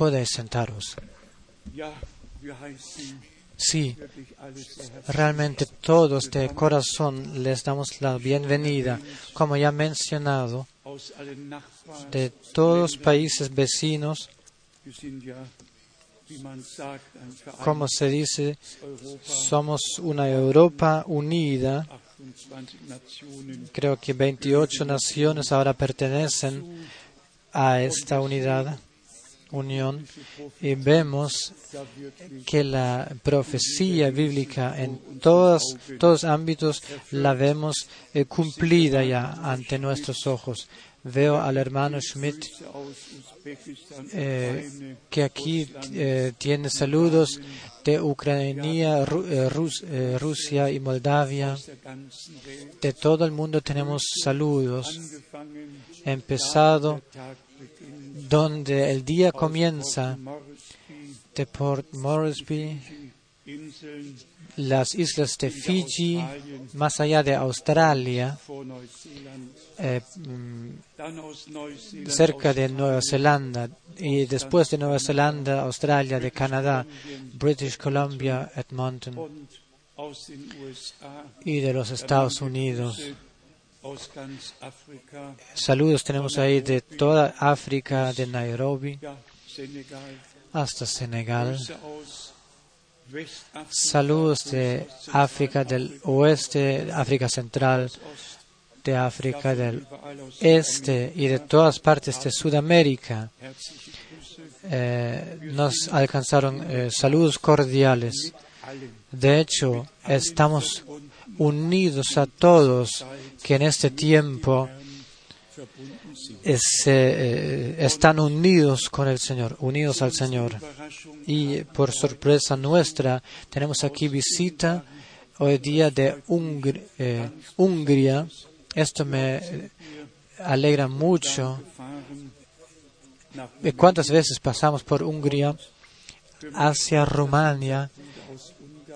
Podéis sentaros. Sí, realmente todos de corazón les damos la bienvenida, como ya mencionado, de todos los países vecinos, como se dice, somos una Europa unida. 28 Nationen. Creo que 28 naciones ahora pertenecen a esta unidad, unión, y vemos que la profecía bíblica en todos, todos ámbitos la vemos eh, cumplida ya ante nuestros ojos. Veo al hermano Schmidt eh, que aquí eh, tiene saludos de Ucrania, Ru- Rus- Rusia y Moldavia. De todo el mundo tenemos saludos, empezado donde el día comienza de Port Moresby, las islas de Fiji, más allá de Australia, eh, mm, cerca de Nueva Zelanda, y después de Nueva Zelanda, Australia, de Canadá, British Columbia, Edmonton y de los Estados Unidos. Saludos tenemos ahí de toda África, de Nairobi hasta Senegal. Saludos de África del Oeste, África Central, de África del Este y de todas partes de Sudamérica. Eh, nos alcanzaron eh, saludos cordiales. De hecho, estamos unidos a todos que en este tiempo es, eh, están unidos con el Señor, unidos al Señor. Y por sorpresa nuestra, tenemos aquí visita hoy día de eh, Hungría. Esto me eh, alegra mucho. Eh, ¿Cuántas veces pasamos por Hungría hacia Rumania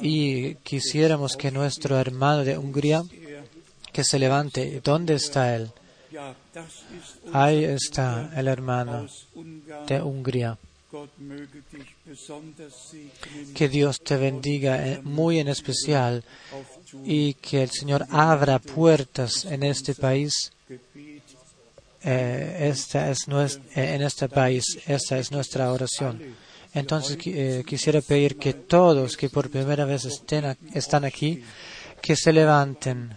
y quisiéramos que nuestro hermano de Hungría que se levante? ¿Dónde está él? Ahí está el hermano de Hungría. Que Dios te bendiga eh, muy en especial y que el Señor abra puertas en este país. Eh, esta es nues- eh, en este país, esta es nuestra oración. Entonces eh, quisiera pedir que todos que por primera vez estén, están aquí, que se levanten.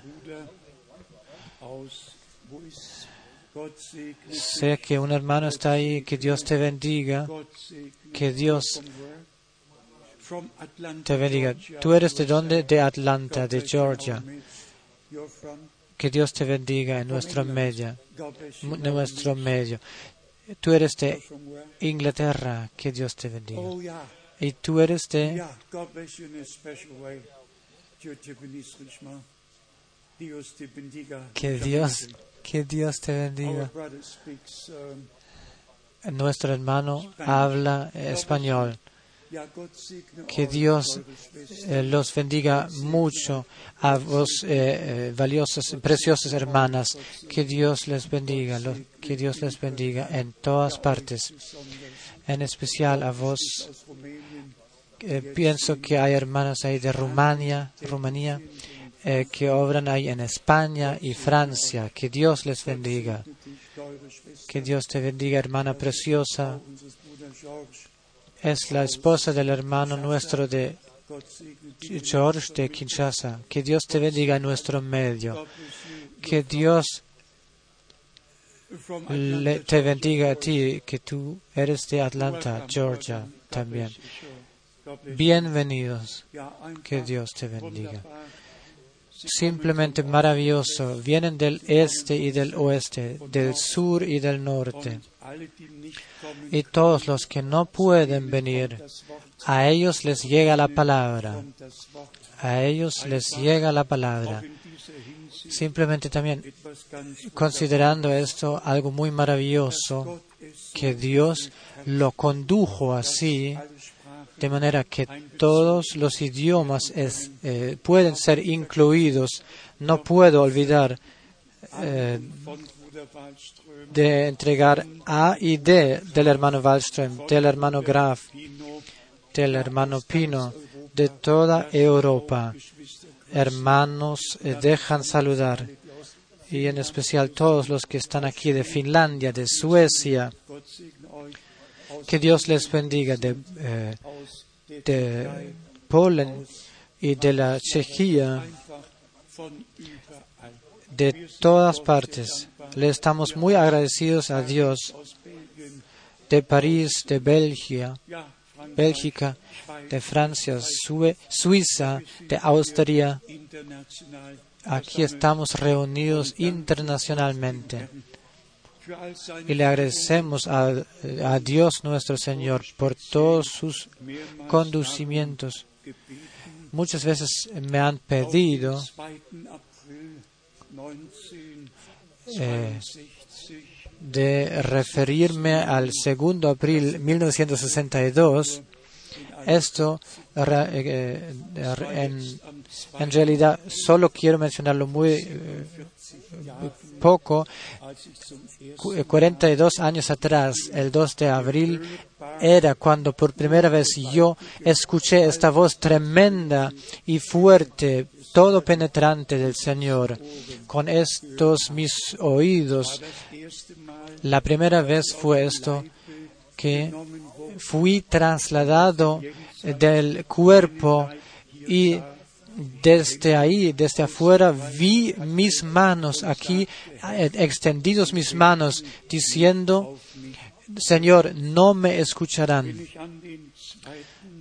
Sé que un hermano está ahí, que Dios te bendiga, que Dios te bendiga. ¿Tú eres de dónde? De Atlanta, de Georgia. Que Dios te bendiga en nuestro medio. En nuestro medio. Tú eres de? Inglaterra, que Dios te bendiga. Oh. Y tú eres de que Dios, que Dios te bendiga. um, Nuestro hermano habla español. Que Dios eh, los bendiga mucho a vos, eh, eh, valiosas, preciosas hermanas. Que Dios les bendiga, que Dios les bendiga en todas partes. En especial a vos. Eh, pienso que hay hermanas ahí de Rumania, Rumanía, que obran ahí en España y Francia. Que Dios les bendiga. Que Dios te bendiga, hermana preciosa. Es la esposa del hermano nuestro de. George de Kinshasa. Que Dios te bendiga en nuestro medio. Que Dios le- te bendiga a ti, que tú eres de Atlanta, Georgia también. Bienvenidos. Que Dios te bendiga. Simplemente maravilloso. Vienen del este y del oeste, del sur y del norte. Y todos los que no pueden venir, a ellos les llega la palabra. A ellos les llega la palabra. Simplemente también considerando esto algo muy maravilloso, que Dios lo condujo así, de manera que todos los idiomas eh, pueden ser incluidos. No puedo olvidar eh, de entregar A y D del hermano Wallström, del hermano Graf, del hermano Pino, de toda Europa. Hermanos, eh, dejan saludar y en especial todos los que están aquí de Finlandia, de Suecia. Que Dios les bendiga de, eh, de Polen y de la Chejía, de todas partes. Le estamos muy agradecidos a Dios de París, de Bélgica, Bélgica, de Francia, Suiza, de Austria. Aquí estamos reunidos internacionalmente y le agradecemos a, a Dios nuestro Señor por todos sus conducimientos. Muchas veces me han pedido eh, de referirme al 2 de abril 1962. Esto eh, eh, en, realidad solo quiero mencionarlo muy eh, poco. Cu- eh, 42 años atrás, el 2 de abril, era cuando por primera vez yo escuché esta voz tremenda y fuerte, todo penetrante del Señor. Con estos mis oídos, la primera vez fue esto que fui trasladado del cuerpo y desde ahí, desde afuera, vi mis manos aquí, eh, extendidos mis manos, diciendo, Señor, no me escucharán.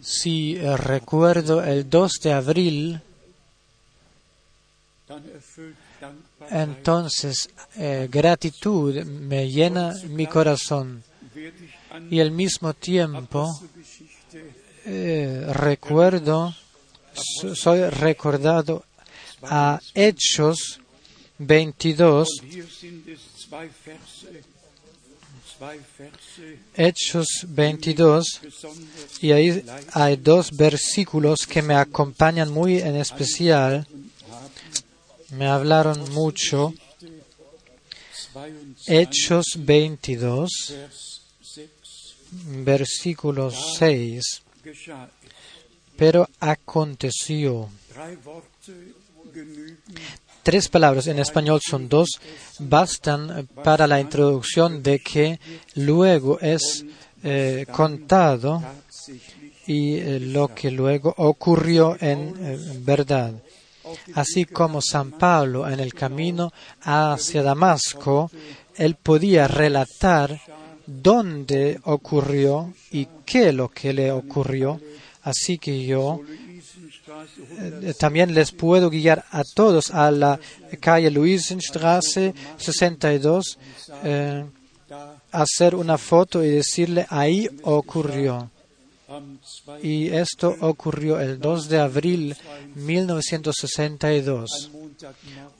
Si eh, recuerdo el 2 de abril, entonces eh, gratitud me llena mi corazón y al mismo tiempo eh, recuerdo, so- soy recordado a Hechos 22, Hechos 22, y ahí hay dos versículos que me acompañan muy en especial, me hablaron mucho. Hechos 22, versículo 6. Pero aconteció. Tres palabras en español son dos, bastan para la introducción de que luego es eh, contado y eh, lo que luego ocurrió en eh, verdad. Así como San Pablo en el camino hacia Damasco, él podía relatar dónde ocurrió y qué lo que le ocurrió. Así que yo eh, también les puedo guiar a todos a la calle Luisenstraße 62, eh, hacer una foto y decirle ahí ocurrió. Y esto ocurrió el 2 de abril 1962.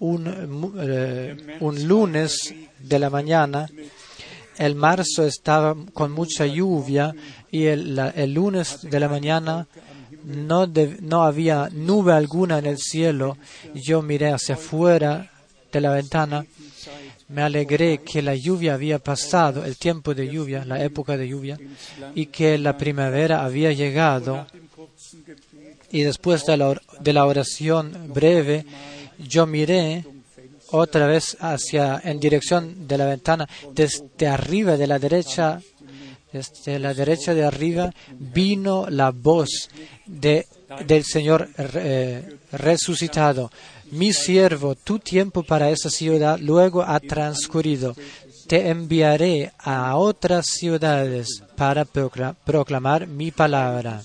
Un, eh, un lunes de la mañana, el marzo estaba con mucha lluvia y el, lunes de la mañana no, no había nube alguna en el cielo. Yo miré hacia afuera de la ventana. Me alegré que la lluvia había pasado, el tiempo de lluvia, la época de lluvia, y que la primavera había llegado. Y después de la, de la oración breve, yo miré otra vez hacia en dirección de la ventana, desde arriba de la derecha, desde la derecha de arriba vino la voz de, del Señor eh, resucitado. Mi siervo, tu tiempo para esa ciudad luego ha transcurrido. Te enviaré a otras ciudades para procla- proclamar mi palabra.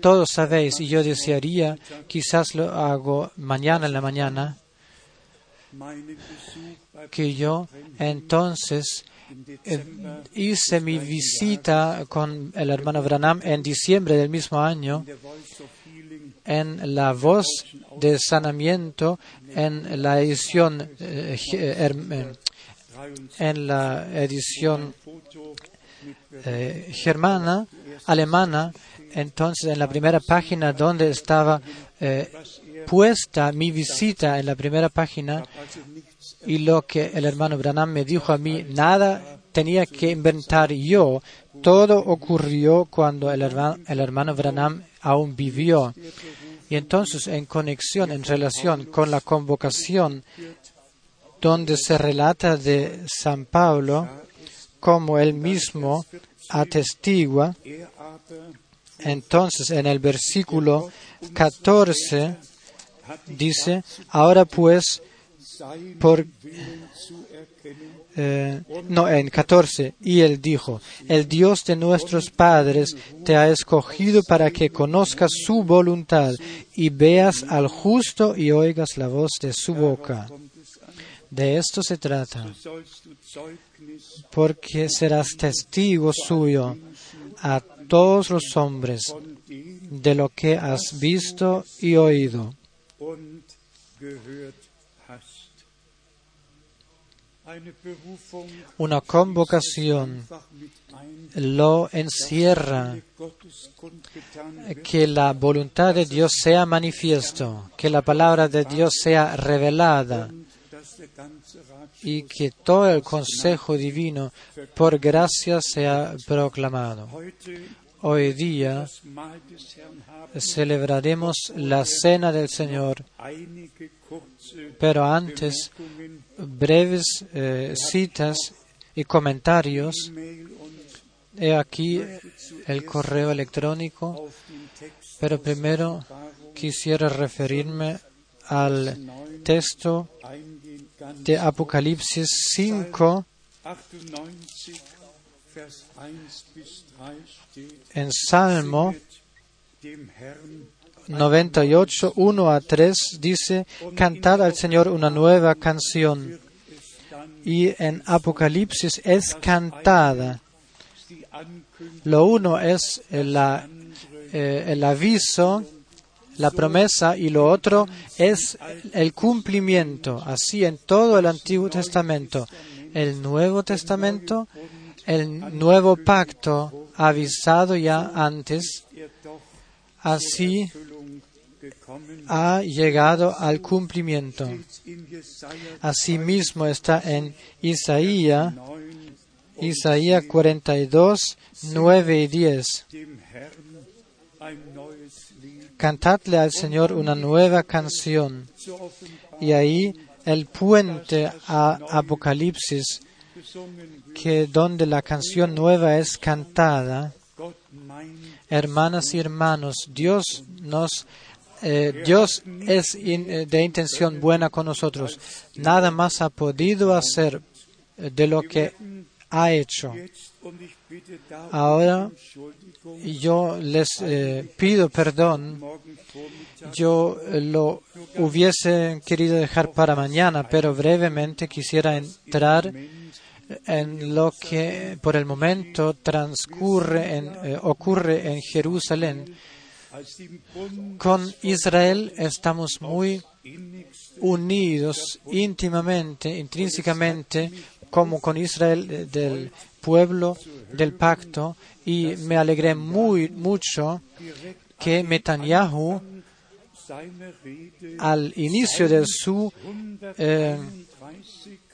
Todos sabéis, y yo desearía, quizás lo hago mañana en la mañana, que yo entonces eh, hice mi visita con el hermano Branham en diciembre del mismo año en la voz de sanamiento en la edición eh, eh, en la edición germana alemana entonces en la primera página donde estaba puesta mi visita en la primera página y lo que el hermano Branham me dijo a mí, nada tenía que inventar yo. Todo ocurrió cuando el hermano, el hermano Branham aún vivió. Y entonces, en conexión, en relación con la convocación, donde se relata de San Pablo, como él mismo atestigua, entonces en el versículo 14 dice, ahora pues, eh, no, en 14, y él dijo, el Dios de nuestros padres te ha escogido para que conozcas su voluntad y veas al justo y oigas la voz de su boca. De esto se trata, porque serás testigo suyo a todos los hombres de lo que has visto y oído. Una convocación. lo encierra. wird, que la voluntad de Dios sea manifiesto, que la palabra de Dios sea revelada y que todo el consejo divino por gracia sea proclamado. Hoy día celebraremos la cena del Señor, pero antes breves eh, citas y comentarios. He aquí el correo electrónico, pero primero quisiera referirme al texto de Apocalipsis 5 en Salmo dem Herrn 98, 1 a 3 dice, cantad al Señor una nueva canción. Y en Apocalipsis es cantada. Lo uno es eh, el aviso, la promesa, y lo otro es el cumplimiento. Así en todo el Antiguo Testamento. El Nuevo Testamento, el nuevo pacto avisado ya antes, así ha llegado al cumplimiento. Asimismo está en Isaías, 9, Isaías 42, 9 y 10. dem Herrn ein neues Lied Cantadle al Señor una nueva canción. Y ahí el puente a Apocalipsis. Que donde la canción nueva es cantada. Hermanas y hermanos, Dios nos eh, Dios es eh, de intención buena con nosotros. Nada más ha podido hacer eh, de lo que ha hecho. Ahora yo les pido perdón. Yo lo hubiese querido dejar para mañana, pero brevemente quisiera entrar en lo que por el momento transcurre, en, eh, ocurre en Jerusalén. Con Israel estamos muy unidos íntimamente, intrínsecamente, como con Israel eh, del pueblo del pacto, y me alegré muy mucho que Netanyahu al inicio de su eh, 131 Vers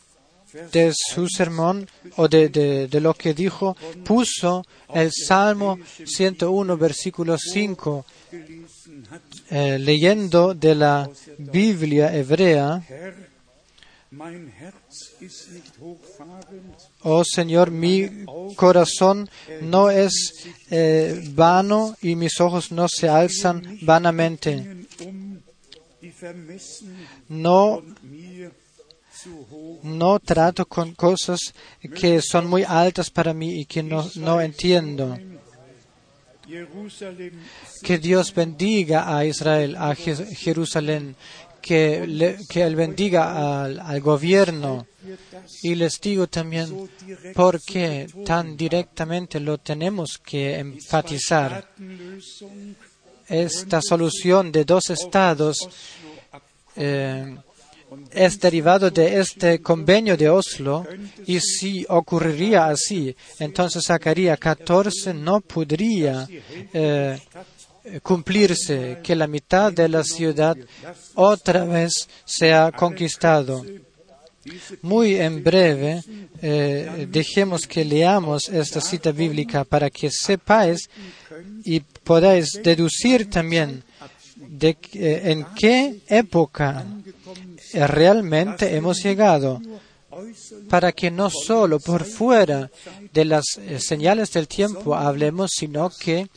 de su sermón o de, de- lo que dijo, puso el Salmo 101, versículo 5, gelesen hat. eh, leyendo de la Biblia hebrea, oh Señor, mi corazón no es eh, vano y mis ojos no se alzan vanamente. No, no trato con cosas que son muy altas para mí y que no, no entiendo. Que Dios bendiga a Israel, a Je- Jerusalén, que, le- que Él bendiga al, al gobierno. Y les digo también por qué tan directamente lo tenemos que enfatizar. Esta solución de dos estados eh, es derivado de este convenio de Oslo y si ocurriría así, entonces Zacarías 14 no podría eh, cumplirse que la mitad de la ciudad otra vez sea conquistado. Muy en breve, eh, dejemos que leamos esta cita bíblica para que sepáis y podáis deducir también eh, en qué época realmente hemos llegado, para que no solo por fuera de las eh, señales del tiempo hablemos, sino que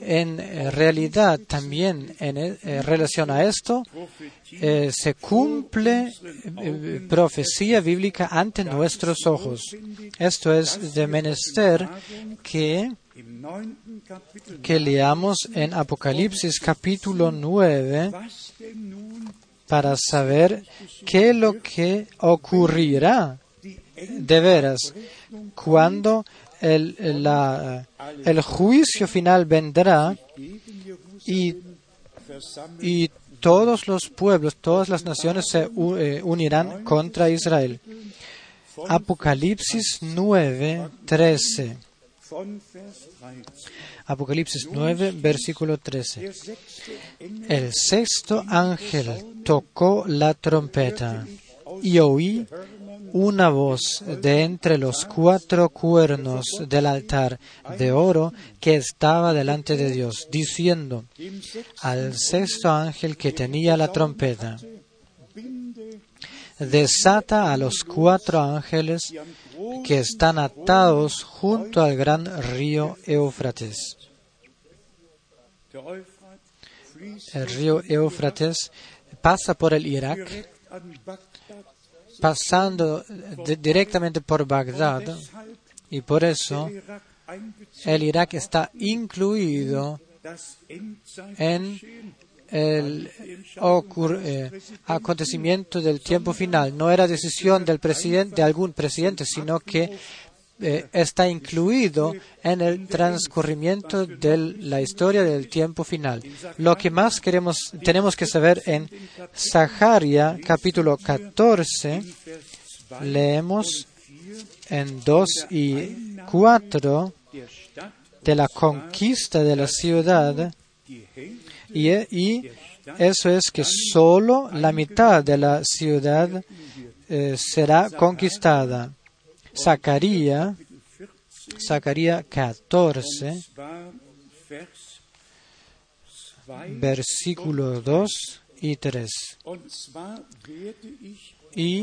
en eh, realidad también en relación a esto se cumple eh, profecía bíblica ante nuestros ojos. Esto es de menester que, que leamos en Apocalipsis capítulo 9 was denn nun para saber qué es lo que ocurrirá de veras cuando el, el juicio final vendrá y, y todos los pueblos, todas las naciones se eh, unirán contra Israel. Apocalipsis 9, 13. Von Vers 13. Apocalipsis 9, versículo 13. Der sechste Engel El sexto ángel tocó la trompeta y oí una voz de entre los cuatro cuernos del altar de oro que estaba delante de Dios, diciendo al sexto ángel que tenía la trompeta, desata a los cuatro ángeles que están atados junto al gran río Éufrates. El río Éufrates pasa por el Irak, pasando directamente por Bagdad, y por eso el Irak está incluido en el eh, acontecimiento del tiempo final. No era decisión del presidente, de algún presidente, sino que eh, está incluido en el transcurrimiento de la historia del tiempo final. Lo que más queremos, tenemos que saber en Zaharia capítulo 14, Vers 2 leemos en 2 y 4 der Stadt, de la conquista de la ciudad y, y eso es que solo la mitad de la ciudad eh, será conquistada. Zacarías, 14, Zacarías 14, war Vers 2. versículos 2 y 3. Und zwar werde ich Y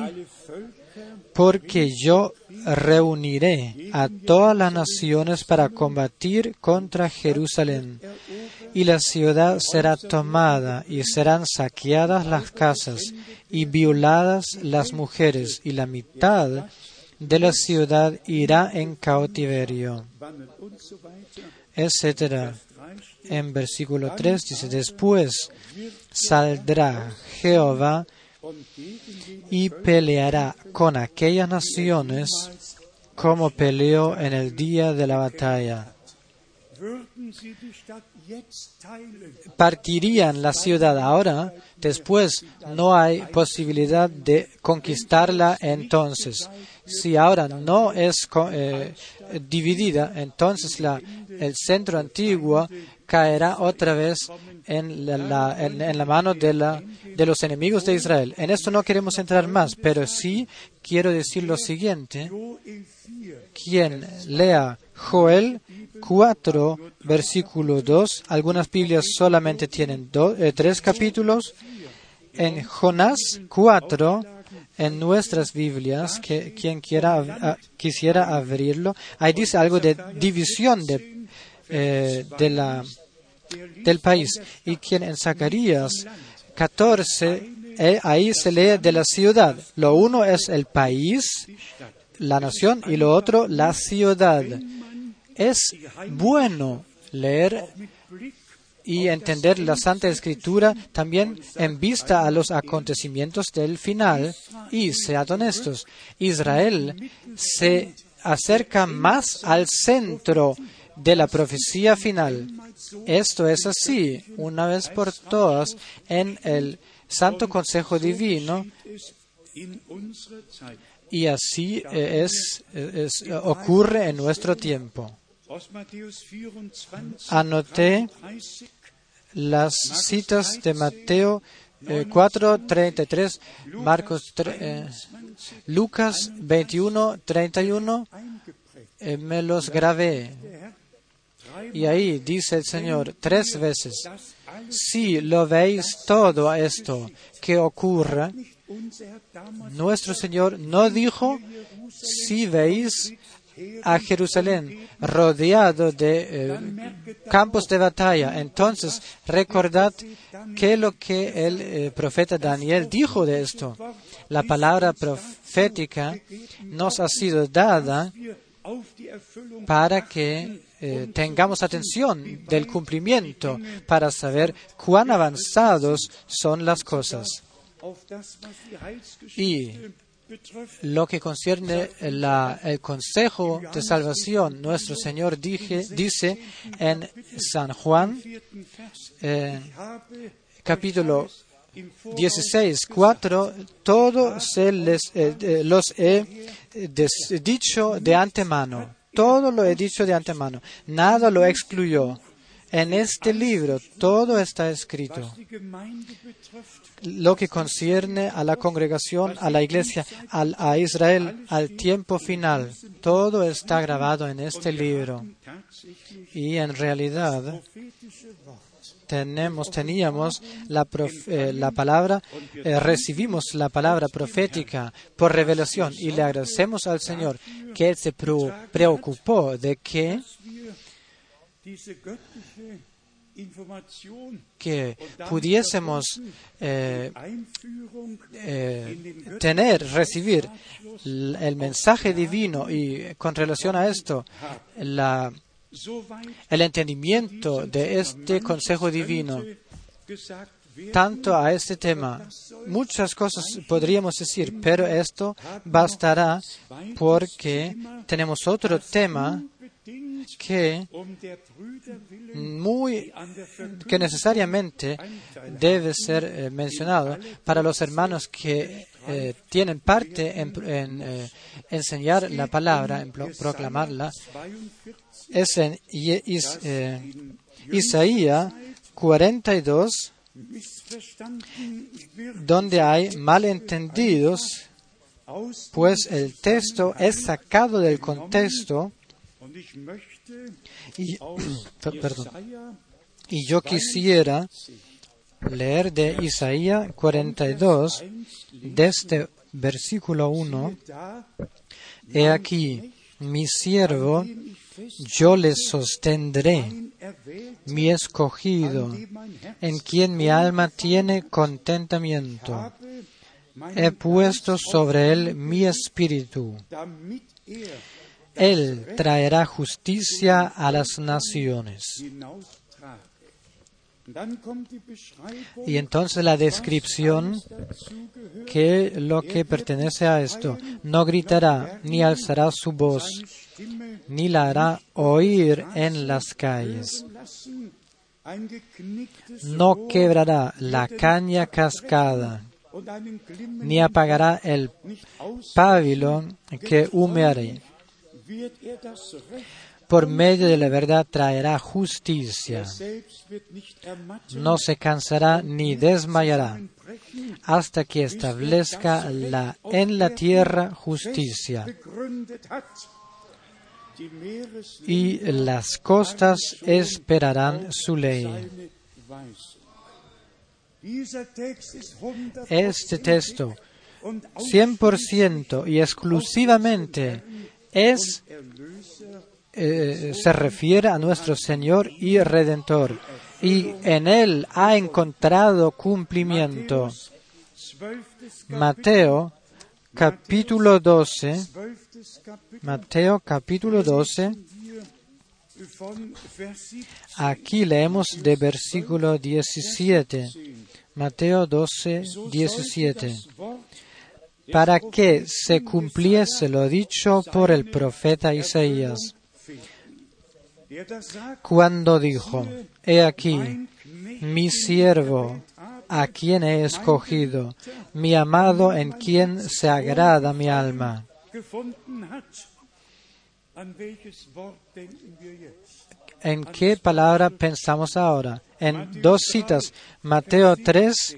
porque yo reuniré a todas las naciones para combatir contra Jerusalén, y la ciudad será tomada, y serán saqueadas las casas, y violadas las mujeres, y la mitad de la ciudad irá en cautiverio, wandelt und so weiter. etc. 3 En versículo 3 dice, después saldrá Jehová y peleará con aquellas naciones como peleó en el día de la batalla. Partirían la ciudad ahora, después no hay posibilidad de conquistarla entonces. Si ahora no es eh, dividida, entonces el centro antiguo caerá otra vez en la, mano de, los enemigos de Israel. En esto no queremos entrar más, pero sí quiero decir lo siguiente. Joel 4, quien lea Joel 4, versículo 2, algunas Biblias solamente tienen eh, tres capítulos. En Jonás 4, en nuestras Biblias, que quien quiera, quisiera abrirlo, ahí dice algo de división de, eh, de la, del país. Y quien en Zacarías 14, eh, ahí se lee de la ciudad. Lo uno es el país, la nación, y lo otro la ciudad. Es bueno leer y entender la Santa Escritura también en vista a los acontecimientos del final. Y sean honestos, Israel se acerca más al centro de la profecía final. Esto es así, una vez por todas, en el Santo Consejo Divino, y así es, es- ocurre en nuestro tiempo. Aus Matthäus 24, Anoté 30, las citas de Mateo eh, 4, 33, Marcos, eh, Lucas 21, 31, eh, me los grabé. Y ahí dice el Señor tres veces, si lo veis todo esto que ocurra, nuestro Señor no dijo, si veis a Jerusalén rodeado de eh, campos de batalla, entonces recordad que lo que el eh, profeta Daniel dijo de esto. La palabra profética nos ha sido dada para que eh, tengamos atención del cumplimiento, para saber cuán avanzados son las cosas. Y lo que concierne el consejo de salvación, nuestro Señor dice en San Juan, eh, capítulo 16, 4, todo se les, eh, los he dicho de antemano. Todo lo he dicho de antemano. Nada lo excluyó. En este libro todo está escrito. Lo que concierne a la congregación, a la iglesia, al- a Israel, al tiempo final, todo está grabado en este libro. Y en realidad tenemos, teníamos la, eh, la palabra, eh, recibimos la palabra profética por revelación y le agradecemos al Señor que Él se preocupó de que, que pudiésemos eh, eh, tener, recibir el mensaje divino y con relación a esto, la, el entendimiento de este consejo divino, tanto a este tema. Muchas cosas podríamos decir, pero esto bastará porque tenemos otro tema que muy que necesariamente debe ser eh, mencionado para los hermanos que eh, tienen parte en, eh, enseñar la palabra, en pro- proclamarla. Es en Is- Isaías 42 donde hay malentendidos, pues el texto es sacado del contexto y, perdón, y yo quisiera leer de Isaías 42, desde versículo 1, He aquí, mi siervo, yo le sostendré, mi escogido, en quien mi alma tiene contentamiento. He puesto sobre él mi espíritu. Él traerá justicia a las naciones. Y entonces la descripción que lo que pertenece a esto no gritará ni alzará su voz ni la hará oír en las calles. No quebrará la caña cascada ni apagará el pabilo que humearé. Por medio de la verdad traerá justicia. No se cansará ni desmayará hasta que establezca la, en la tierra justicia. Y las costas esperarán su ley. Este texto, 100% y exclusivamente, es, eh, se refiere a nuestro Señor y Redentor. Y en Él ha encontrado cumplimiento. Mateo capítulo 12. Mateo capítulo 12. Aquí leemos de versículo 17. Mateo 12, 17. Para que se cumpliese lo dicho por el profeta Isaías, cuando dijo, He aquí, mi siervo, a quien he escogido, mi amado en quien se agrada mi alma. ¿En qué palabra pensamos ahora? En dos citas, Mateo 3,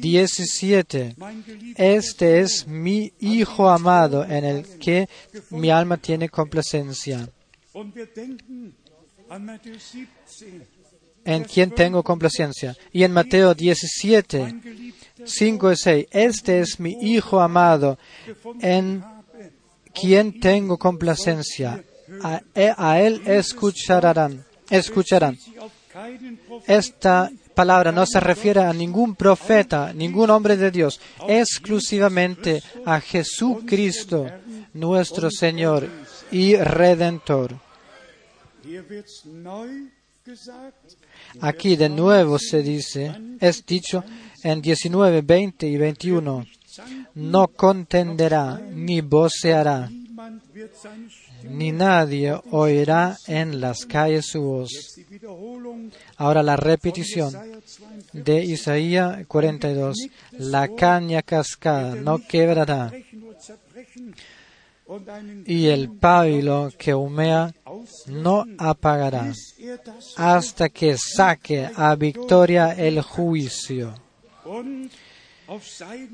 17. mein geliebter Este es mi Hijo amado en el que mi alma tiene complacencia. Und wir denken an Matthäus 17, En quien tengo complacencia. Y en Mateo 17, mein geliebter 5 y 6. Este es mi Hijo amado en quien tengo complacencia. A, e- a él escucharán. Escucharán. Esta palabra no se refiere a ningún profeta, ningún hombre de Dios, exclusivamente a Jesucristo, nuestro Señor y Redentor. Aquí de nuevo se dice, es dicho en 19, 20 y 21, no contenderá ni voceará, ni nadie oirá en las calles su voz. Ahora la repetición Jesaja 42, de Isaías 42, la caña cascada no quebrará y el pábilo que humea no apagará hasta que saque a victoria el juicio.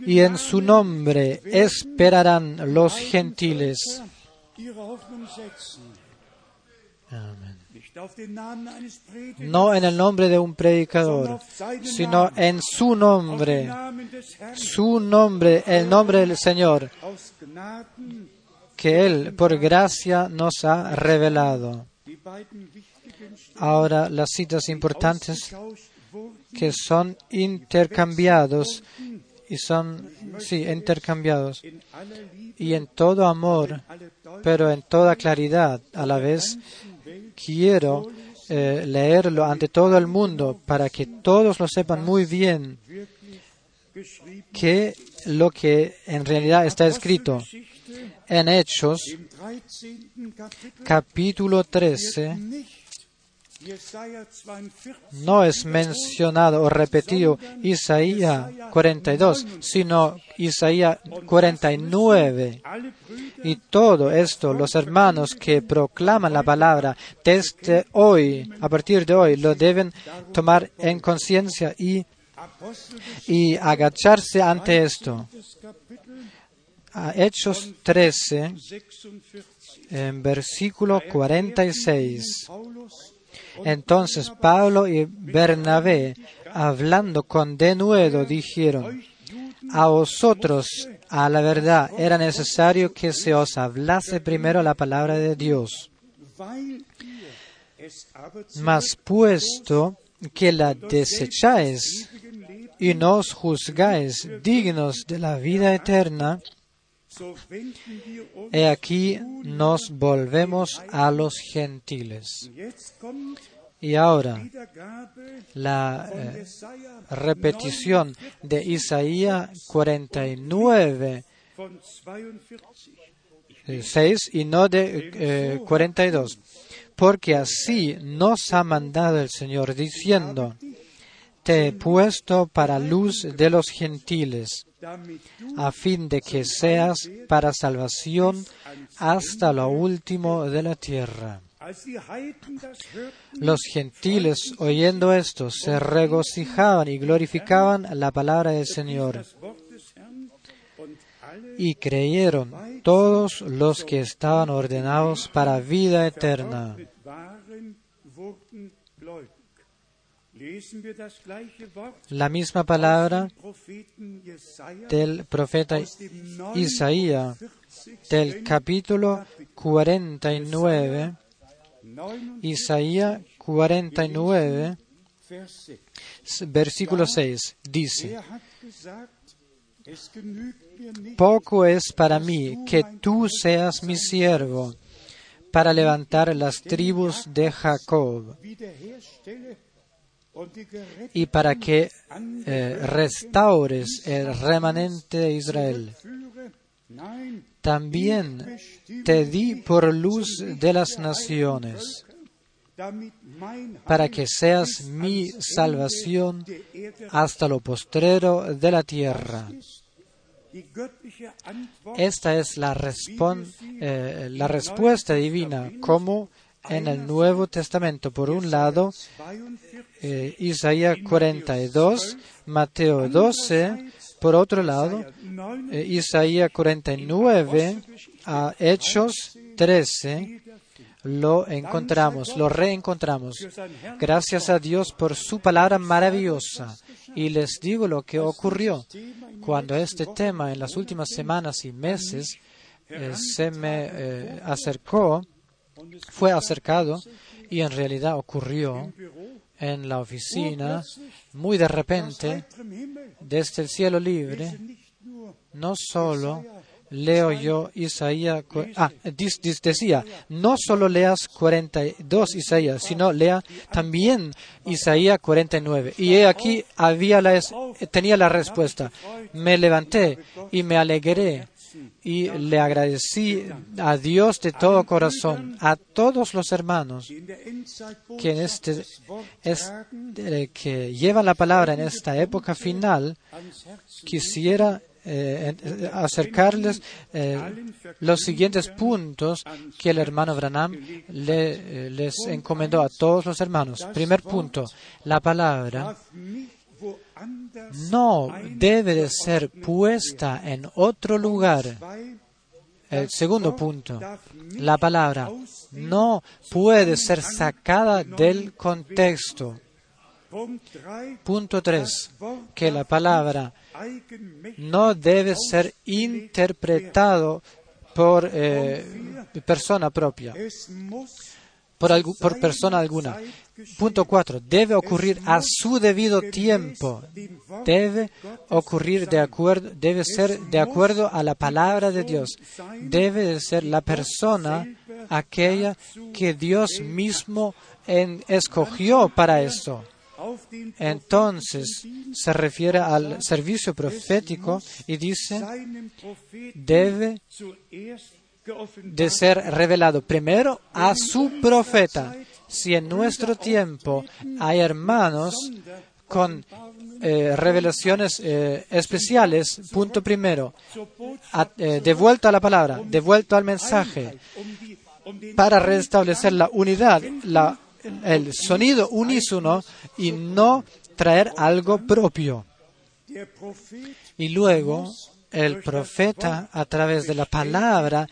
Y en su nombre esperarán los gentiles. No en el nombre de un predicador, sino en su nombre, su nombre, el nombre del Señor, que Él por gracia nos ha revelado. Ahora las citas importantes que son intercambiados y son, sí, intercambiados y en todo amor, pero en toda claridad a la vez. Quiero eh, leerlo ante todo el mundo para que todos lo sepan muy bien que lo que en realidad está escrito en Hechos im 13. Kapitel capítulo 13 nicht Jesaja 42, no es mencionado o repetido Isaías 42, sino Isaías 49. alle Brüder Y todo esto, los hermanos que proclaman la palabra desde hoy, a partir de hoy, lo deben tomar en conciencia y, y agacharse ante esto. A Hechos 13, 46. en versículo 46. Entonces Pablo y Bernabé, hablando con denuedo, dijeron, a vosotros, a la verdad, era necesario que se os hablase primero la palabra de Dios. Mas puesto que la desecháis y no os juzgáis dignos de la vida eterna, he aquí nos volvemos a los gentiles. Y ahora la eh, repetición de Isaías 49, von 42. eh, 6 y no de eh, 42. Porque así nos ha mandado el Señor diciendo, te he puesto para luz de los gentiles, a fin de que seas para salvación hasta lo último de la tierra. Los gentiles, oyendo esto, se regocijaban y glorificaban la palabra del Señor. Y creyeron todos los que estaban ordenados para vida eterna. La misma palabra del profeta Isaías 49. del capítulo 49, 49, Isaías 49, Vers 6. versículo 6, dice, Er Poco es para mí que tú seas mi siervo para levantar las tribus de Jacob y para que eh, restaures el remanente de Israel. También te di por luz de las naciones, para que seas mi salvación hasta lo postrero de la tierra. Esta es la, eh, la respuesta divina, como en el Nuevo Testamento. Por un lado, eh, Isaías 42, Mateo 12, por otro lado, eh, Isaías 49, a Hechos 13, lo encontramos, lo reencontramos. Gracias a Dios por su palabra maravillosa. Y les digo lo que ocurrió cuando este tema en las últimas semanas y meses eh, se me eh, acercó, fue acercado y en realidad ocurrió en la oficina, muy de repente, desde el cielo libre, no solo leo yo Isaías, ah, decía, no solo leas 42 Isaías, sino lea también Isaías 49. Y aquí había la, tenía la respuesta. Me levanté y me alegré y le agradecí a Dios de todo corazón, a todos los hermanos que, este, es, eh, que llevan la palabra en esta época final, quisiera eh, acercarles eh, los siguientes puntos que el hermano Branham le, les encomendó a todos los hermanos. Primer punto, la palabra no debe de ser puesta en otro lugar. El segundo punto, la palabra no puede ser sacada del contexto. Punto tres, que la palabra no debe ser interpretado por eh, persona propia por, persona alguna. Punto cuatro, debe ocurrir a su debido tiempo. Debe ocurrir de acuerdo, debe ser de acuerdo a la palabra de Dios. Debe ser la persona aquella que Dios mismo escogió para esto. Entonces se refiere al servicio profético y dice, debe de ser revelado primero a su profeta. Si en nuestro tiempo hay hermanos con eh, revelaciones eh, especiales, punto primero, eh, de vuelta a la palabra, de vuelta al mensaje, para restablecer la unidad, la, el sonido unísono y no traer algo propio. Y luego el profeta, a través de la palabra,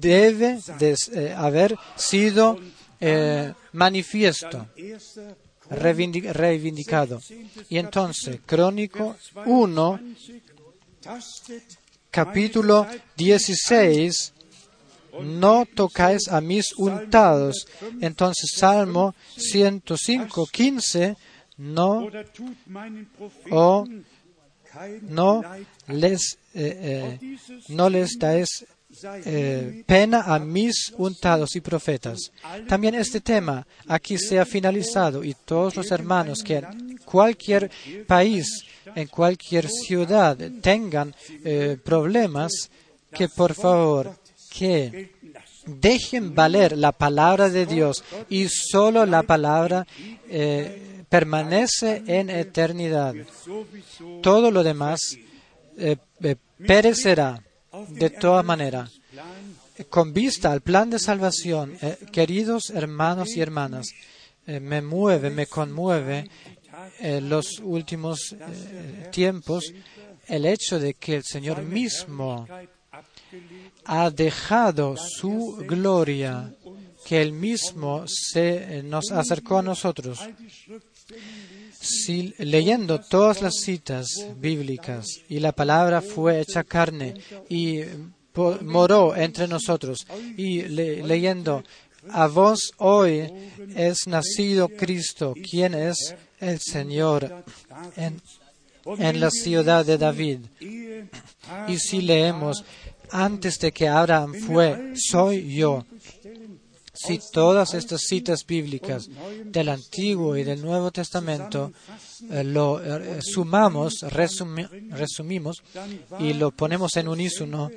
debe de eh, haber sido eh, manifiesto, reivindicado. Y entonces, Crónico 1, capítulo 16, no tocáis a mis untados. Entonces, Salmo 105, 15, no, o no les, eh, no les dais eh, pena a mis untados y profetas. También este tema aquí se ha finalizado y todos los hermanos que en cualquier país, en cualquier ciudad tengan eh, problemas, que por favor, que dejen valer la palabra de Dios y solo la palabra eh, permanece en eternidad. Todo lo demás perecerá de todas maneras, con vista al plan de salvación, eh, queridos hermanos y hermanas, eh, me mueve, me conmueve en eh, los últimos tiempos el hecho de que el Señor mismo ha dejado su gloria, que Él mismo se nos acercó a nosotros si leyendo todas las citas bíblicas y la palabra fue hecha carne y moró entre nosotros y leyendo a vos hoy es nacido Cristo, quien es el Señor en, en la ciudad de David. Y si leemos antes de que Abraham fue, soy yo. Si todas estas citas bíblicas del Antiguo y del Nuevo Testamento eh, lo eh, sumamos, resumimos y lo ponemos en unísono,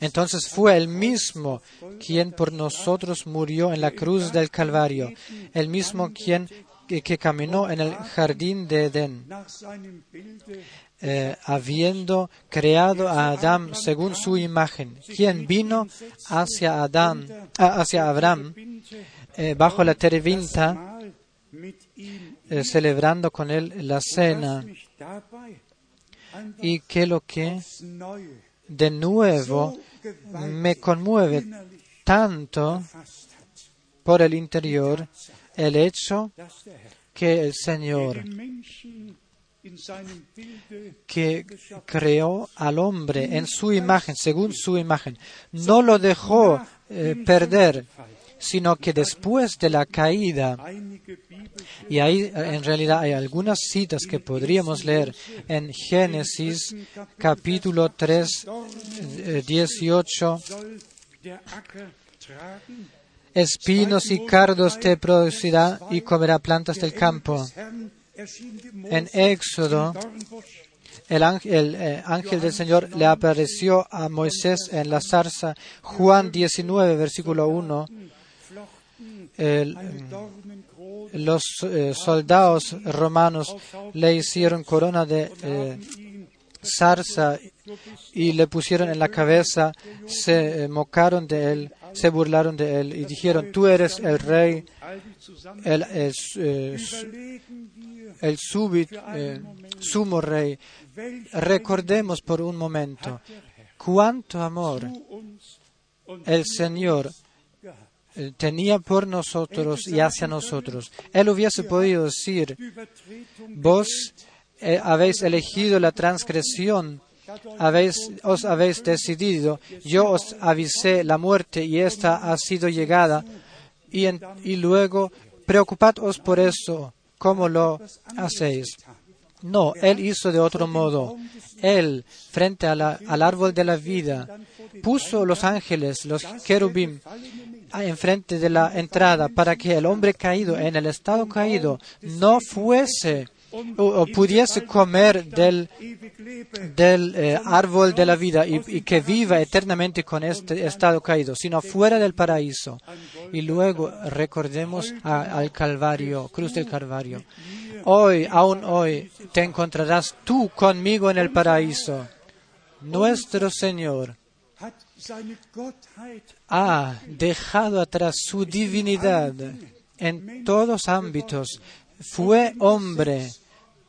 entonces fue el mismo quien por nosotros murió en la cruz del Calvario, el mismo quien que, que caminó en el jardín de Edén, eh, habiendo creado a Adán según su imagen, quien vino hacia Adán, ah, hacia Abraham eh, bajo la ihm eh, celebrando con él la cena, y que lo que de nuevo me conmueve tanto por el interior el hecho que el Señor que creó al hombre en su imagen, según su imagen, no lo dejó eh, perder, sino que después de la caída, y ahí eh, en realidad hay algunas citas que podríamos leer en Génesis capítulo 3, eh, 18, soll der Acker tragen, espinos y cardos te producirá y comerá plantas del campo. En Éxodo, el eh, ángel del Señor le apareció a Moisés en la zarza. Juan 19, versículo 1. flochten El, Dornenkrone los eh, soldados romanos le hicieron corona de eh, zarza y le pusieron en la cabeza, se mocaron de él, se burlaron de él y dijeron, tú eres el rey, all die zusammen el, el, eh, sumo rey. Recordemos por un momento cuánto amor el Señor eh, tenía por nosotros y hacia nosotros. Él hubiese podido decir, vos eh, habéis elegido la transgresión, os habéis decidido, yo os avisé la muerte y esta ha sido llegada, y, luego preocupados por eso, ¿cómo lo hacéis? No, Él hizo de otro modo. Él, frente al árbol de la vida, puso los ángeles, los querubim, enfrente de la entrada para que el hombre caído, en el estado caído, no fuese o, pudiese comer del, del eh, árbol de la vida y, que viva eternamente con este estado caído, sino fuera del paraíso. Y luego recordemos al Calvario, cruz del Calvario. Hoy, aún hoy, te encontrarás tú conmigo en el paraíso. Nuestro Señor ha dejado atrás su divinidad en todos ámbitos. Fue hombre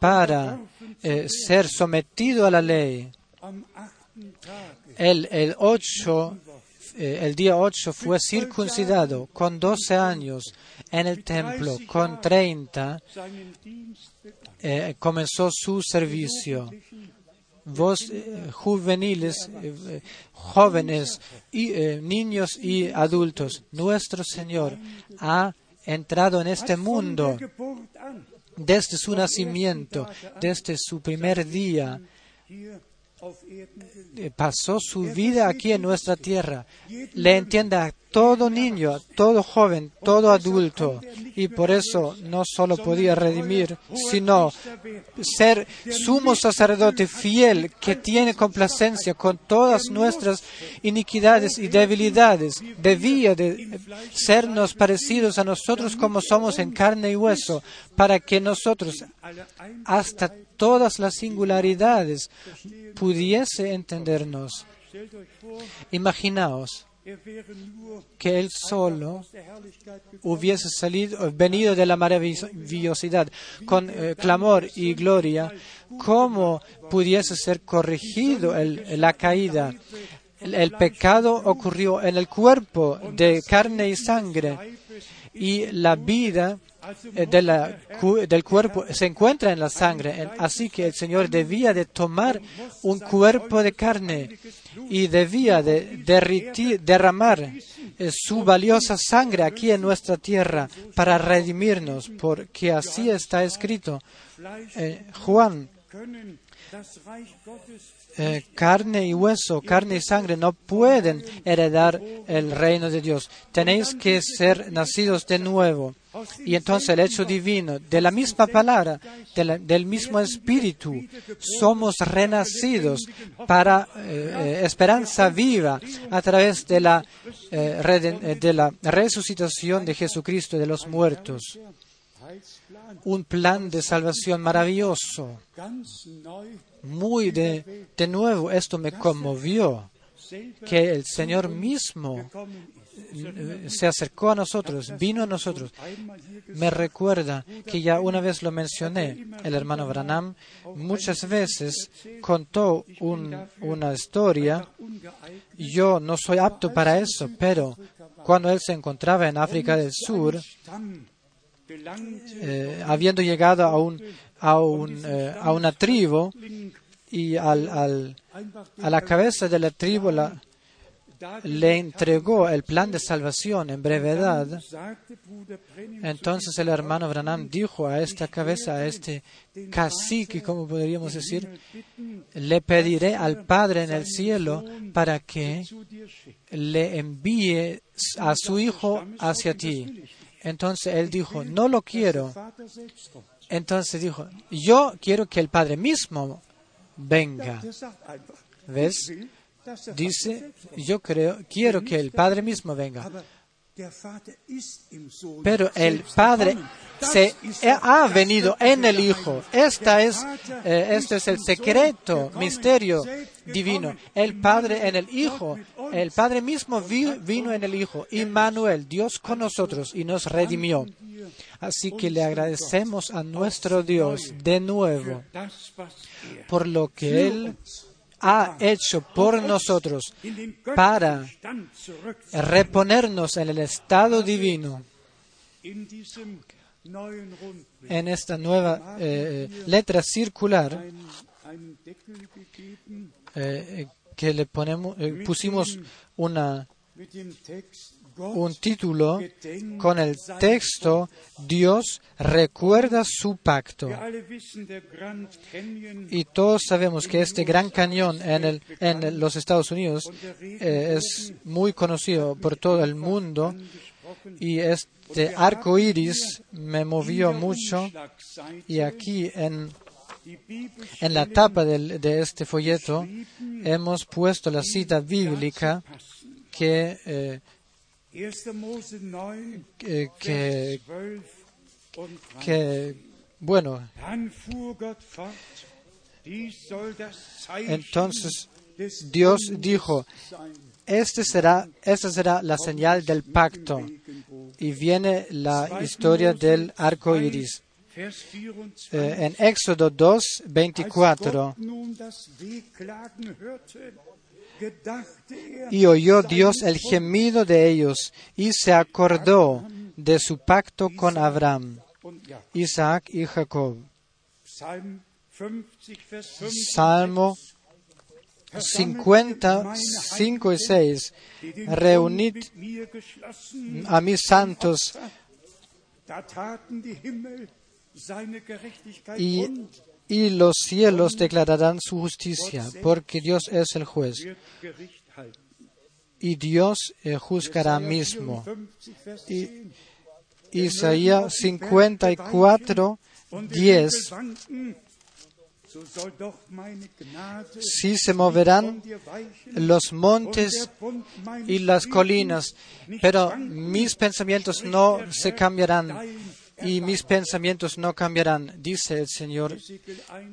para eh, ser sometido a la ley. El, el, ocho, eh, día 8 fue circuncidado con 12 años en el templo. Con 30 seinen Dienst begann. eh, comenzó su servicio. Vos, juveniles, jóvenes, y, niños y adultos, nuestro Señor ha entrado en este mundo Desde su nacimiento, desde su primer día, eh, pasó su vida aquí en nuestra tierra. Le entiende a todo niño, todo joven, todo adulto. Y por eso no solo podía redimir, sino ser sumo sacerdote fiel que tiene complacencia con todas nuestras iniquidades y debilidades. Debía de sernos parecidos a nosotros como somos en carne y hueso, para que nosotros, hasta todas las singularidades, pudiese entendernos. Imaginaos que él solo hubiese salido, venido de la maravillosidad con eh, clamor y gloria, ¿cómo pudiese ser corregido la caída? El, el pecado ocurrió en el cuerpo de carne y sangre y la vida cu- del cuerpo se encuentra en la sangre. Así que el Señor debía de tomar un cuerpo de carne y debía de derramar eh, su valiosa sangre aquí en nuestra tierra para redimirnos, porque así está escrito. Eh, Juan eh, carne y hueso, carne y sangre no pueden heredar el reino de Dios. Tenéis que ser nacidos de nuevo. Y entonces el hecho divino, de la misma palabra, de la- del mismo espíritu, somos renacidos para eh, esperanza viva a través de la, eh, eh, de la resucitación de Jesucristo de los muertos. Un plan de salvación maravilloso, muy de, nuevo. Esto me conmovió, que el Señor mismo se acercó a nosotros, vino a nosotros. Me recuerda que ya una vez lo mencioné, el hermano Branham muchas veces contó un- una historia. Yo no soy apto para eso, pero cuando él se encontraba en África del Sur, eh, habiendo llegado a, un, a, un, eh, a una tribu y al, a la cabeza de la tribu la- le entregó el plan de salvación en brevedad, entonces el hermano Branham dijo a esta cabeza, a este cacique, como podríamos decir, le pediré al Padre en el cielo para que le envíe a su hijo hacia ti. Entonces él dijo, no lo quiero. Entonces dijo, yo quiero que el Padre mismo venga. ¿Ves? Dice, yo creo, quiero que el Padre mismo venga. Pero el Padre se ha venido en el Hijo. Esta es, eh, este es el secreto, misterio divino. El Padre en el Hijo. El Padre mismo vi- vino en el Hijo. Immanuel, Dios con nosotros y nos redimió. Así que le agradecemos a nuestro Dios de nuevo por lo que Él ha hecho por nosotros para reponernos en el estado divino. En esta nueva eh, letra circular eh, que le ponemos, eh, pusimos una, un título con el texto Dios recuerda su pacto. Y todos sabemos que este gran cañón en, el- en los Estados Unidos eh, es muy conocido por todo el mundo y este arco iris me movió mucho. Y aquí en, en la tapa del- de este folleto hemos puesto la cita bíblica que, eh, 1. Mose 9, que, que, 12 und 13. que, bueno, entonces Dios dijo, este será, esta será la señal del pacto. Y viene la historia del arco iris. Vers 24. Eh, en Éxodo 2, Als 24, y oyó Dios el gemido de ellos, y se acordó de su pacto con Abraham, Isaac y Jacob. Psalm 50, Vers 5. Salmo 55 y 6. Reunid a mis santos y, y los cielos declararán su justicia, porque Dios es el juez. Y Dios eh, juzgará mismo. 54, Vers Y- 10. Isaías 54, Und die 10. Himmel wanken, so soll doch meine Gnade Si se moverán los montes y las colinas, pero mis pensamientos no se cambiarán y mis pensamientos no cambiarán, dice el Señor. Ezequiel 1,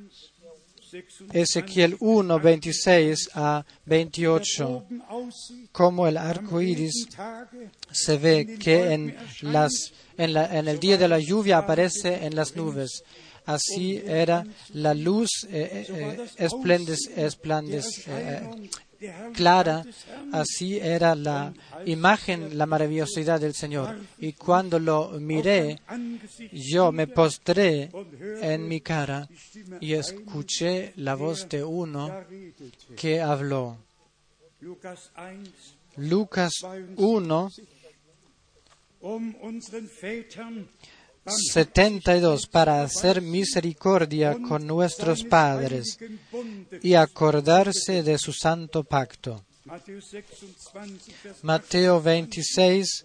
26, Ezequiel 1, 26 a 28. oben aussieht, Como el arco iris se ve que en, la- en el día de la lluvia aparece en las nubes. Así era la luz eh, eh, eh, clara, así era la imagen, la maravillosidad del Señor. Y cuando lo miré, yo me postré en mi cara y escuché la voz de uno que habló. Lukas 1, Lucas 1, 72. Um unseren Vätern 72, para hacer misericordia con nuestros padres y acordarse de su santo pacto. Matthäus 26, Vers Mateo 26,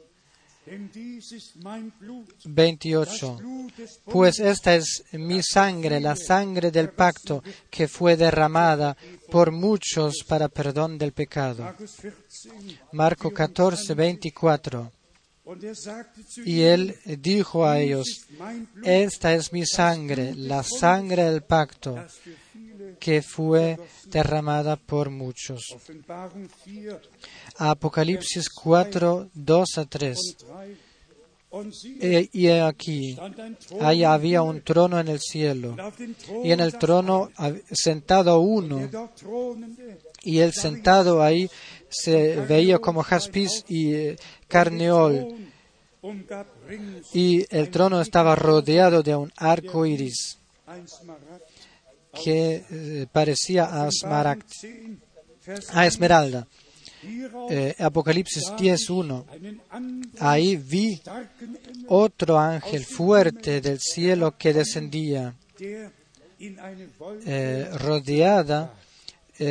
Denn dies ist mein Blut, das 28. Blut des Pues esta es mi sangre, la sangre del pacto que fue derramada por muchos para perdón del pecado. Markus 14, Marco 14, 24. Y él dijo a ellos, esta es mi sangre, la sangre del pacto, que fue derramada por muchos. Offenbarung 4 Apocalipsis 4, 2 a 3. und 3. Und siehe, Eh, Y aquí, ahí había un trono en el cielo, y en el trono sentado uno, y el sentado ahí se veía como jaspis y eh, carneol, y el trono estaba rodeado de un arco iris que eh, parecía a smaragd, 10, Vers a esmeralda. Eh, Apocalipsis 10.1. einen anderen Ahí vi otro ángel fuerte del cielo que descendía, eh, rodeada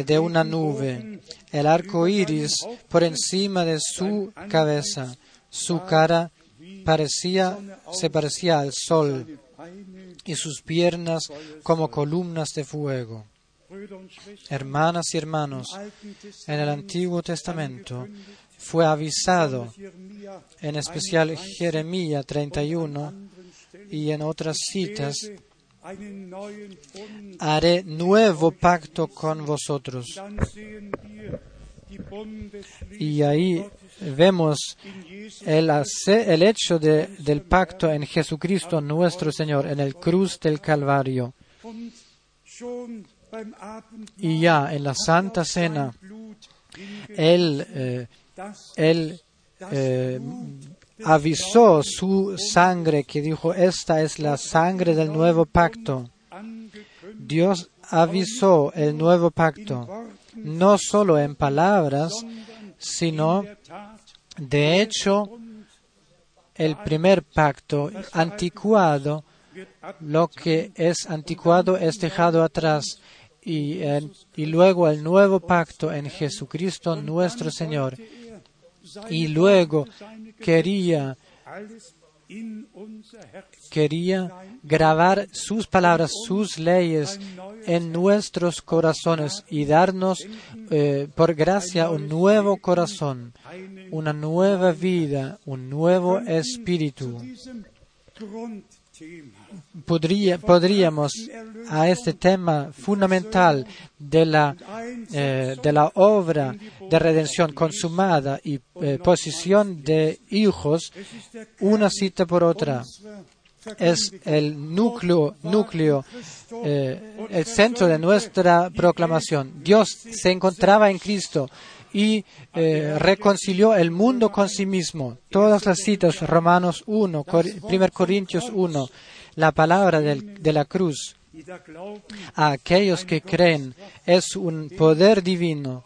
de una nube, el arco iris por encima de su cabeza. Su cara parecía, se parecía al sol y sus piernas como columnas de fuego. Hermanas y hermanos, en el Antiguo Testamento fue avisado, en especial Jeremías 31 anderen Stellen y en otras citas, haré nuevo pacto con vosotros. Y ahí vemos el, hecho de- del pacto en Jesucristo nuestro Señor, en el cruz del Calvario. Y ya en la Santa Cena, Él, eh, él eh, avisó su sangre que dijo, esta es la sangre del nuevo pacto. Dios avisó el nuevo pacto, no solo en palabras, sino de hecho el primer pacto anticuado, lo que es anticuado es dejado atrás y, y luego el nuevo pacto en Jesucristo nuestro Señor. Y luego quería, quería grabar sus palabras, sus leyes en nuestros corazones y darnos eh, por gracia un nuevo corazón, una nueva vida, un nuevo espíritu. Podríamos a este tema fundamental de la, eh, de la obra de redención consumada y eh, posición de hijos, una cita por otra. Es el núcleo, núcleo eh, el centro de nuestra proclamación. Dios se encontraba en Cristo y eh, reconcilió el mundo con sí mismo. Todas las citas, Romanos 1, Cor- 1 Corintios 1, la palabra de la cruz a aquellos que creen es un poder divino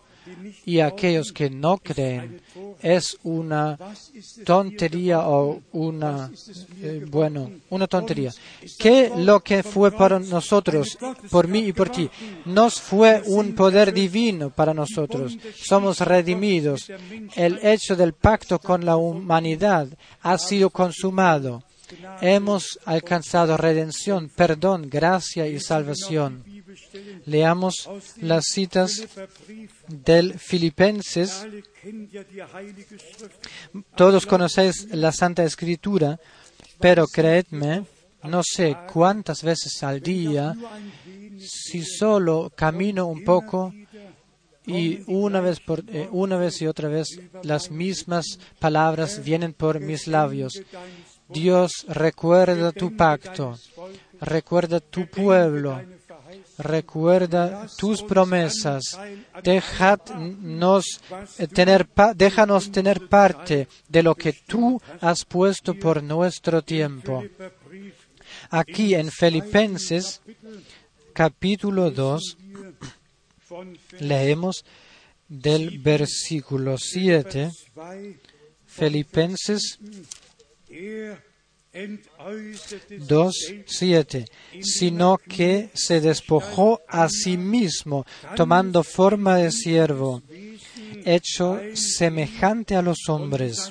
y aquellos que no creen es una tontería o una eh, bueno una tontería. Que lo que fue para nosotros por mí y por ti nos fue un poder divino para nosotros. Somos redimidos. El hecho del pacto con la humanidad ha sido consumado. Hemos alcanzado redención perdón gracia y salvación leamos las citas del Filipenses. Todos conocéis la Santa Escritura, pero creedme, no sé cuántas veces al día, si solo camino un poco y una vez, por, eh, una vez y otra vez las mismas palabras vienen por mis labios. Dios recuerda tu pacto, recuerda tu pueblo, recuerda tus promesas. Déjanos tener, déjanos tener parte de lo que tú has puesto por nuestro tiempo. Aquí en Filipenses capítulo 2 von Vers leemos del versículo 7, 2. Filipenses Er entäußerte sich 2, selbst 7, sino que se despojó a sí mismo, tomando forma de siervo, hecho semejante a los hombres,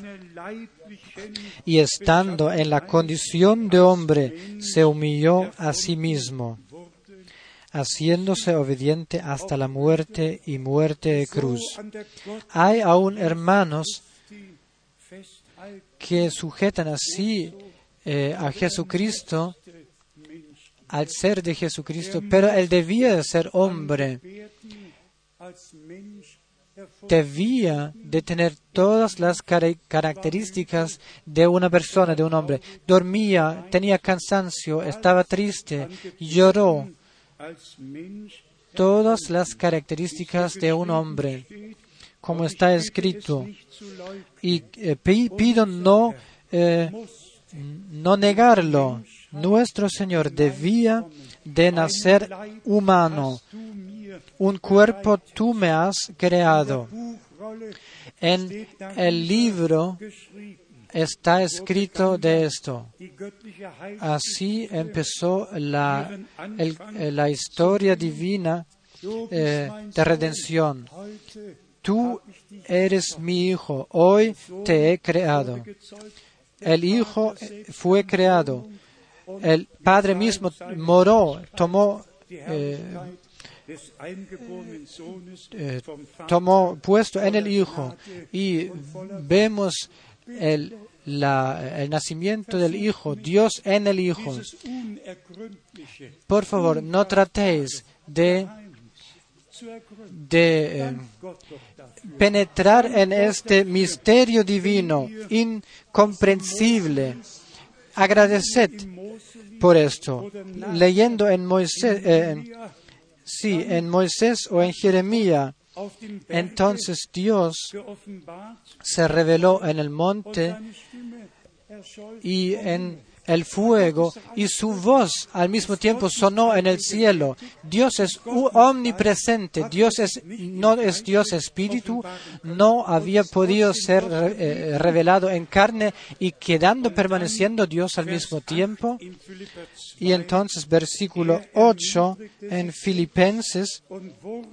y estando en la condición de hombre, se humilló a sí mismo, haciéndose obediente hasta la muerte y muerte de cruz. Hay aún hermanos que sujetan así eh, a Jesucristo, al ser de Jesucristo, pero él debía de ser hombre, debía de tener todas las cara- características de una persona, de un hombre. Dormía, tenía cansancio, estaba triste, lloró, todas las características de un hombre, como está escrito. Y eh, pi- pido no, eh, no negarlo. Nuestro Señor debía de nacer humano. Un cuerpo tú me has creado. En el libro está escrito de esto. Así empezó la, la historia divina eh, de redención. Tú eres mi hijo, hoy te he creado. El hijo fue creado. El Padre mismo moró, tomó, eh, eh, tomó puesto en el hijo y vemos el nacimiento del hijo, Dios en el hijo. Por favor, no tratéis de, de eh, penetrar en este misterio divino, incomprensible. Agradeced por esto. Leyendo en Moisés, eh, sí, en Moisés o en Jeremías, entonces Dios se reveló en el monte y en el fuego y su voz al mismo tiempo sonó en el cielo. Dios es omnipresente, Dios es, no es Dios espíritu, no había podido ser eh, revelado en carne y quedando permaneciendo Dios al mismo tiempo. Y entonces versículo 8 en Filipenses,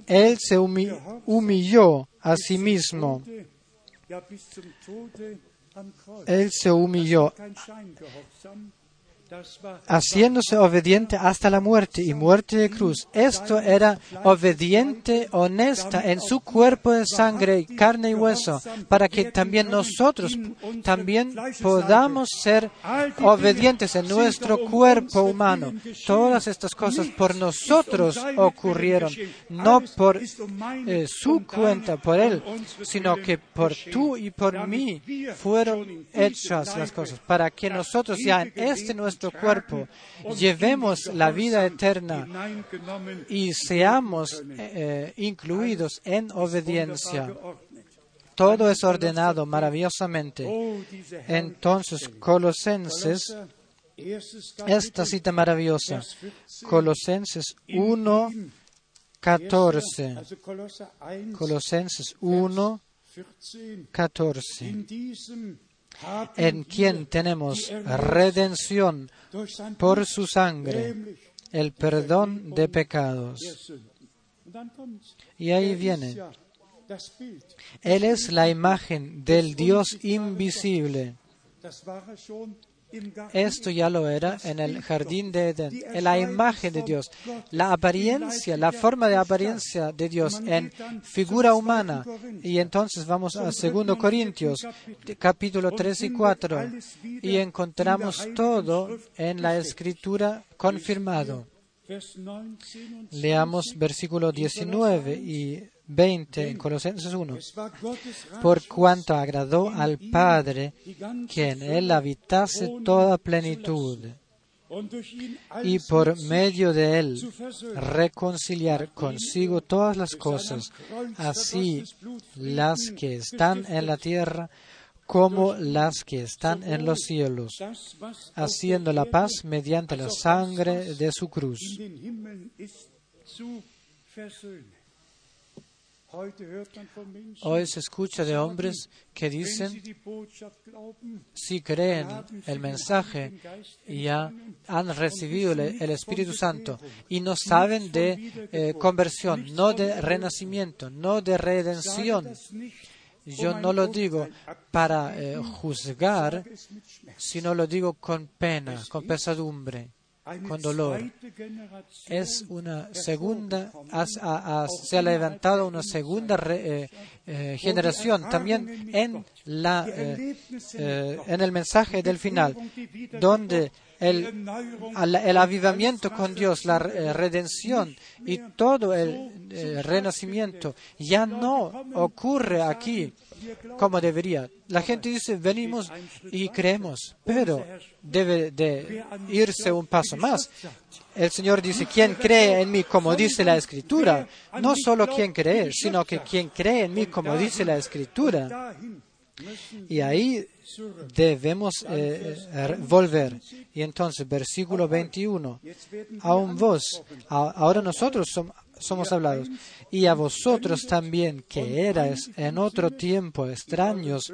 Él se humi- humilló a sí mismo. Él se humilló haciéndose obediente hasta la muerte y muerte de cruz. Esto era obediente, honesta en su cuerpo de sangre, carne y hueso, para que también nosotros también podamos ser obedientes en nuestro cuerpo humano. Todas estas cosas por nosotros ocurrieron, no por eh, su cuenta, por Él, sino que por tú y por mí fueron hechas las cosas, para que nosotros ya en este nuestro cuerpo llevemos la vida eterna y seamos eh, incluidos en obediencia. Todo es ordenado maravillosamente. Entonces, Colosenses, esta cita maravillosa, Colosenses 1, 14. Colosenses 1, 14. En quien tenemos redención por su sangre, el perdón de pecados. Y ahí viene. Él es la imagen del Dios invisible. Esto ya lo era en el jardín de Edén, en la imagen de Dios, la apariencia, la forma de apariencia de Dios en figura humana. Y entonces vamos a 2 Corintios, capítulo 3 y 4, y encontramos todo en la escritura confirmado. Leamos versículo 19 y 20 en Colosenses 1. Por cuanto agradó al Padre que en él habitase toda plenitud y por medio de él reconciliar consigo todas las cosas, así las que están en la tierra como las que están en los cielos, haciendo la paz mediante la sangre de su cruz. Hoy se escucha de hombres que dicen, si creen el mensaje, ya han recibido el, Espíritu Santo y no saben de eh, conversión, no de renacimiento, no de redención. Yo no lo digo para eh, juzgar, sino lo digo con pena, con pesadumbre. Eine dolor. Es una segunda, has- se ha levantado una segunda re- eh, eh, generación también en, la, eh, en el mensaje del final, donde el, el avivamiento con Dios, la re- redención y todo el renacimiento. ya no ocurre aquí como debería. La gente dice, venimos y creemos, pero debe de irse un paso más. El Señor dice, quien cree en mí, como dice la Escritura, no solo quien cree, sino que quien cree en mí, como dice la Escritura. Y ahí debemos eh, eh, volver. Y entonces, versículo 21, jetzt werden aún vos, ahora nosotros som- somos hablados, y a vosotros también, que erais en otro tiempo extraños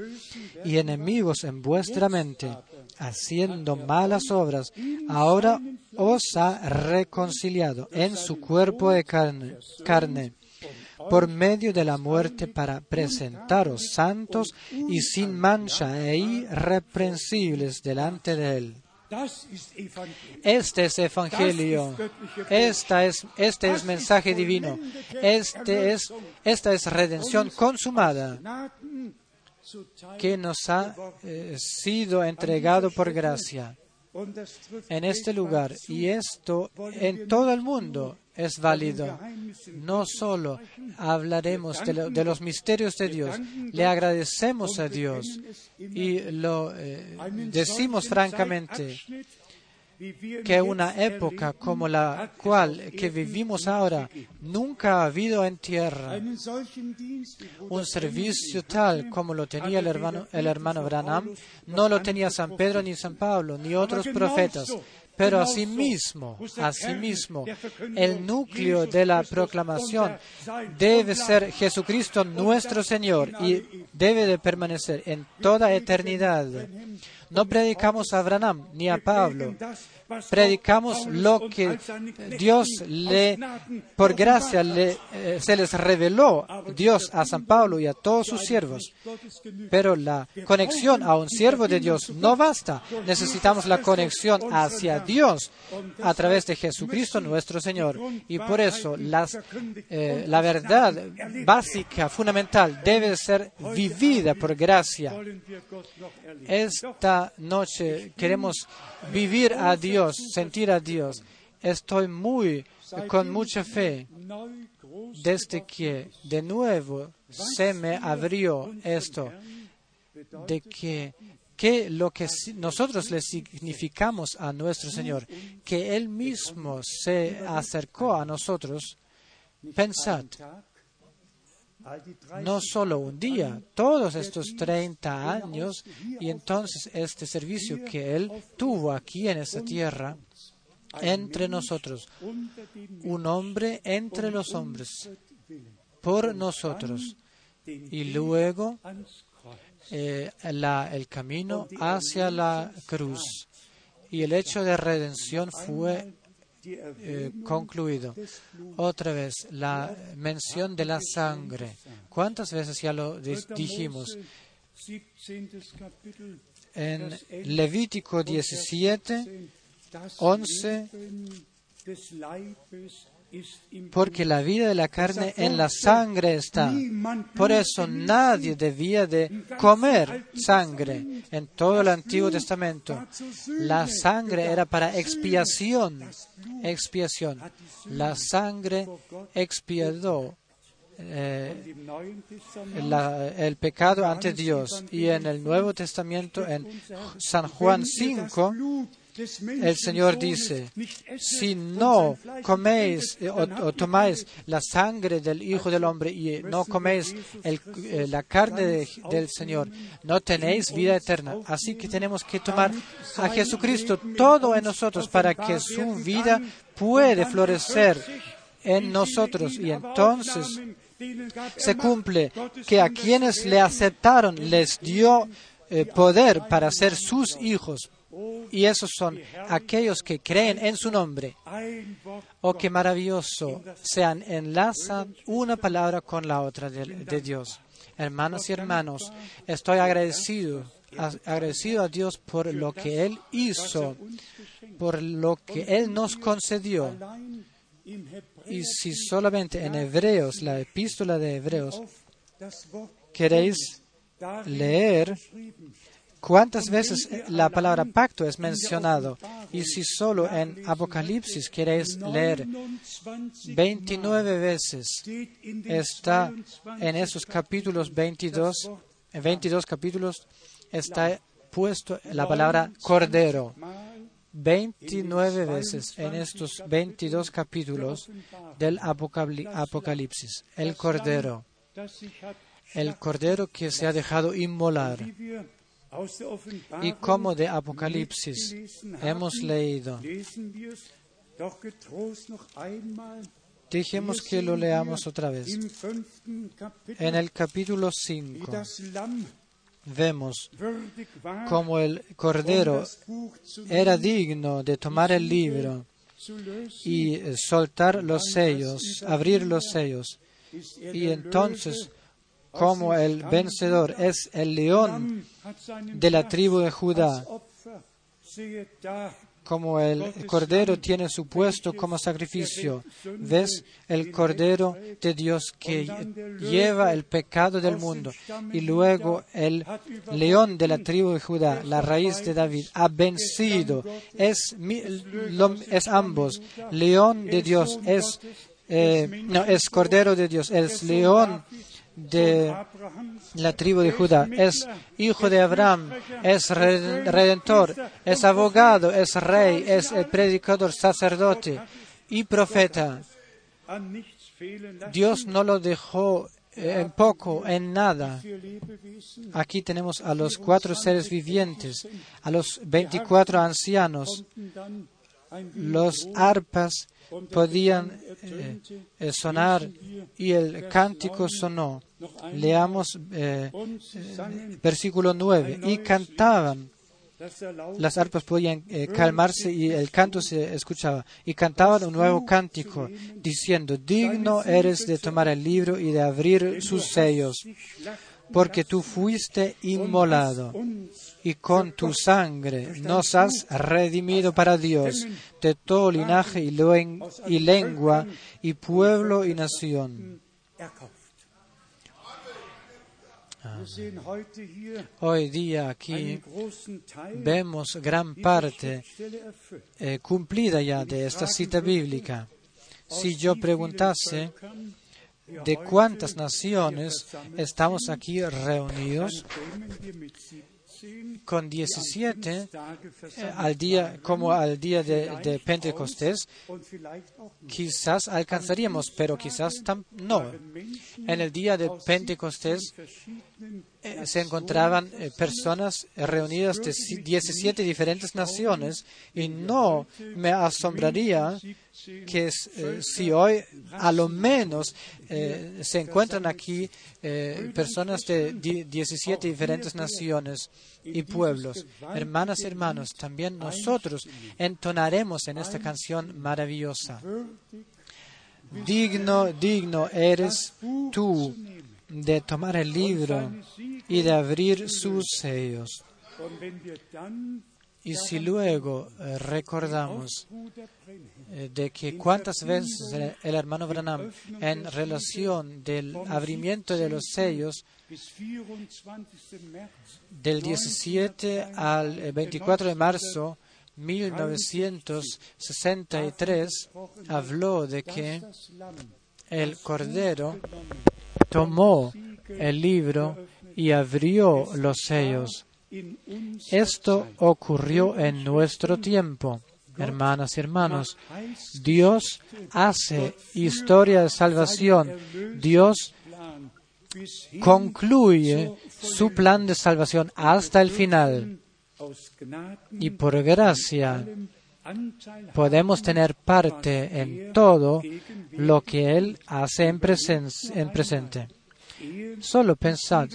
y enemigos en vuestra mente, haciendo malas obras, ahora os ha reconciliado en su cuerpo de carne, carne por medio de la muerte para presentaros santos y sin mancha e irreprensibles delante de Él. Este es Evangelio. Esta es, este es mensaje divino. Este es, esta es redención consumada que nos ha eh, sido entregado por gracia en este lugar. Y esto en todo el mundo es válido. No solo hablaremos de, lo- de los misterios de Dios, le agradecemos a Dios y lo eh, decimos francamente que una época como la cual que vivimos ahora nunca ha habido en tierra un servicio tal como lo tenía el hermano, el hermano Branham, no lo tenía San Pedro ni San Pablo ni otros profetas. Pero asimismo, asimismo, el núcleo de la proclamación debe ser Jesucristo nuestro Señor y debe de permanecer en toda eternidad. No predicamos a Branham ni a Pablo, predicamos lo que Dios le, por gracia, le, eh, se les reveló Dios a San Pablo y a todos sus siervos. Pero la conexión a un siervo de Dios no basta. Necesitamos la conexión hacia Dios a través de Jesucristo nuestro Señor. Y por eso eh, la verdad básica, fundamental, debe ser vivida por gracia. Esta noche queremos vivir a Dios, sentir a Dios. Estoy muy, con mucha fe, desde que de nuevo se me abrió esto, de que, que lo que nosotros le significamos a nuestro Señor, que Él mismo se acercó a nosotros, pensad, no solo un día, todos estos 30 años y entonces este servicio que Él tuvo aquí en esta tierra, entre nosotros, un hombre entre los hombres, por nosotros, y luego eh, el camino hacia la cruz. Y el hecho de redención fue eh, concluido. Otra vez, la mención de la sangre. ¿Cuántas veces ya lo di- dijimos? En Levítico 17, 11, porque la vida de la carne en la sangre está. Por eso nadie debía de comer sangre en todo el Antiguo Testamento. La sangre era para expiación, expiación. La sangre expiadó eh, el pecado ante Dios. Y en el Nuevo Testamento, en San Juan 5, el Señor dice, si no coméis o, o tomáis la sangre del Hijo del Hombre y no coméis el- eh, la carne de- del Señor, no tenéis vida eterna. Así que tenemos que tomar a Jesucristo todo en nosotros para que su vida puede florecer en nosotros y entonces se cumple que a quienes le aceptaron les dio eh, poder para ser sus hijos. Y esos son aquellos que creen en su nombre. Oh, qué maravilloso sean enlazan una palabra con la otra de, Dios. Hermanos y hermanos, estoy agradecido agradecido a Dios por lo que Él hizo, por lo que Él nos concedió. Y si solamente en Hebreos, la epístola de Hebreos, queréis leer. Cuántas veces la palabra pacto es mencionado, y si solo en Apocalipsis queréis leer 29 29 veces, está 22 en esos capítulos 22, en 22 capítulos, está puesto la palabra cordero. Mal 29 veces en estos 22 capítulos del Apocalipsis. El cordero, el cordero que se ha dejado inmolar. Y como de Apocalipsis hemos leído, dijimos que lo leamos otra vez. En el capítulo wie 5 das Lamm vemos como el cordero era digno de tomar el libro y soltar los sellos, abrir los sellos. Y entonces, como el vencedor es el león de la tribu de Judá, como el cordero tiene su puesto como sacrificio, ves el cordero de Dios que lleva el pecado del mundo. Y luego el león de la tribu de Judá, la raíz de David, ha vencido. Es, es ambos. León de Dios es, eh, no, es cordero de Dios, es león de la tribu de Judá, es hijo de Abraham, es re- redentor, es abogado, es rey, es el predicador, sacerdote y profeta. Dios no lo dejó eh, en poco, en nada. Aquí tenemos a los cuatro seres vivientes, a los 24 ancianos, los arpas podían eh, eh, sonar y el cántico sonó. Leamos eh, versículo 9, y cantaban, las arpas podían calmarse y el canto se escuchaba, y cantaban un nuevo cántico, diciendo, digno eres de tomar el libro y de abrir sus sellos, porque tú fuiste inmolado, y con tu sangre nos has redimido para Dios de todo linaje y, lengua, y pueblo y nación. Hoy día aquí vemos gran parte eh, cumplida ya de esta cita bíblica. Si yo preguntase de cuántas naciones estamos aquí reunidos, Kämen wir mit 17 con 17 Tage eh, al día, como al día de, Pentecostés, quizás alcanzaríamos, pero quizás no. En el día de Pentecostés 17 verschiedenen se encontraban eh, personas reunidas de si- 17 diferentes naciones y no me asombraría que eh, si hoy a lo menos eh, se encuentran aquí personas de di- 17 diferentes naciones y pueblos. Hermanas y hermanos, también nosotros entonaremos en esta canción maravillosa. Digno, digno eres tú de tomar el libro y de abrir sus sellos. Y si luego eh, recordamos eh, de que cuántas veces el, hermano Branham en relación del abrimiento de los sellos bis 24. März del 17 al eh, 24 de marzo 1963 habló de que el Cordero tomó el libro y abrió los sellos. Esto ocurrió en nuestro tiempo. Hermanas y hermanos, Dios hace historia de salvación. Dios concluye su plan de salvación hasta el final. Y por gracia podemos tener parte en todo lo que Él hace en, presen- en presente. Solo pensad,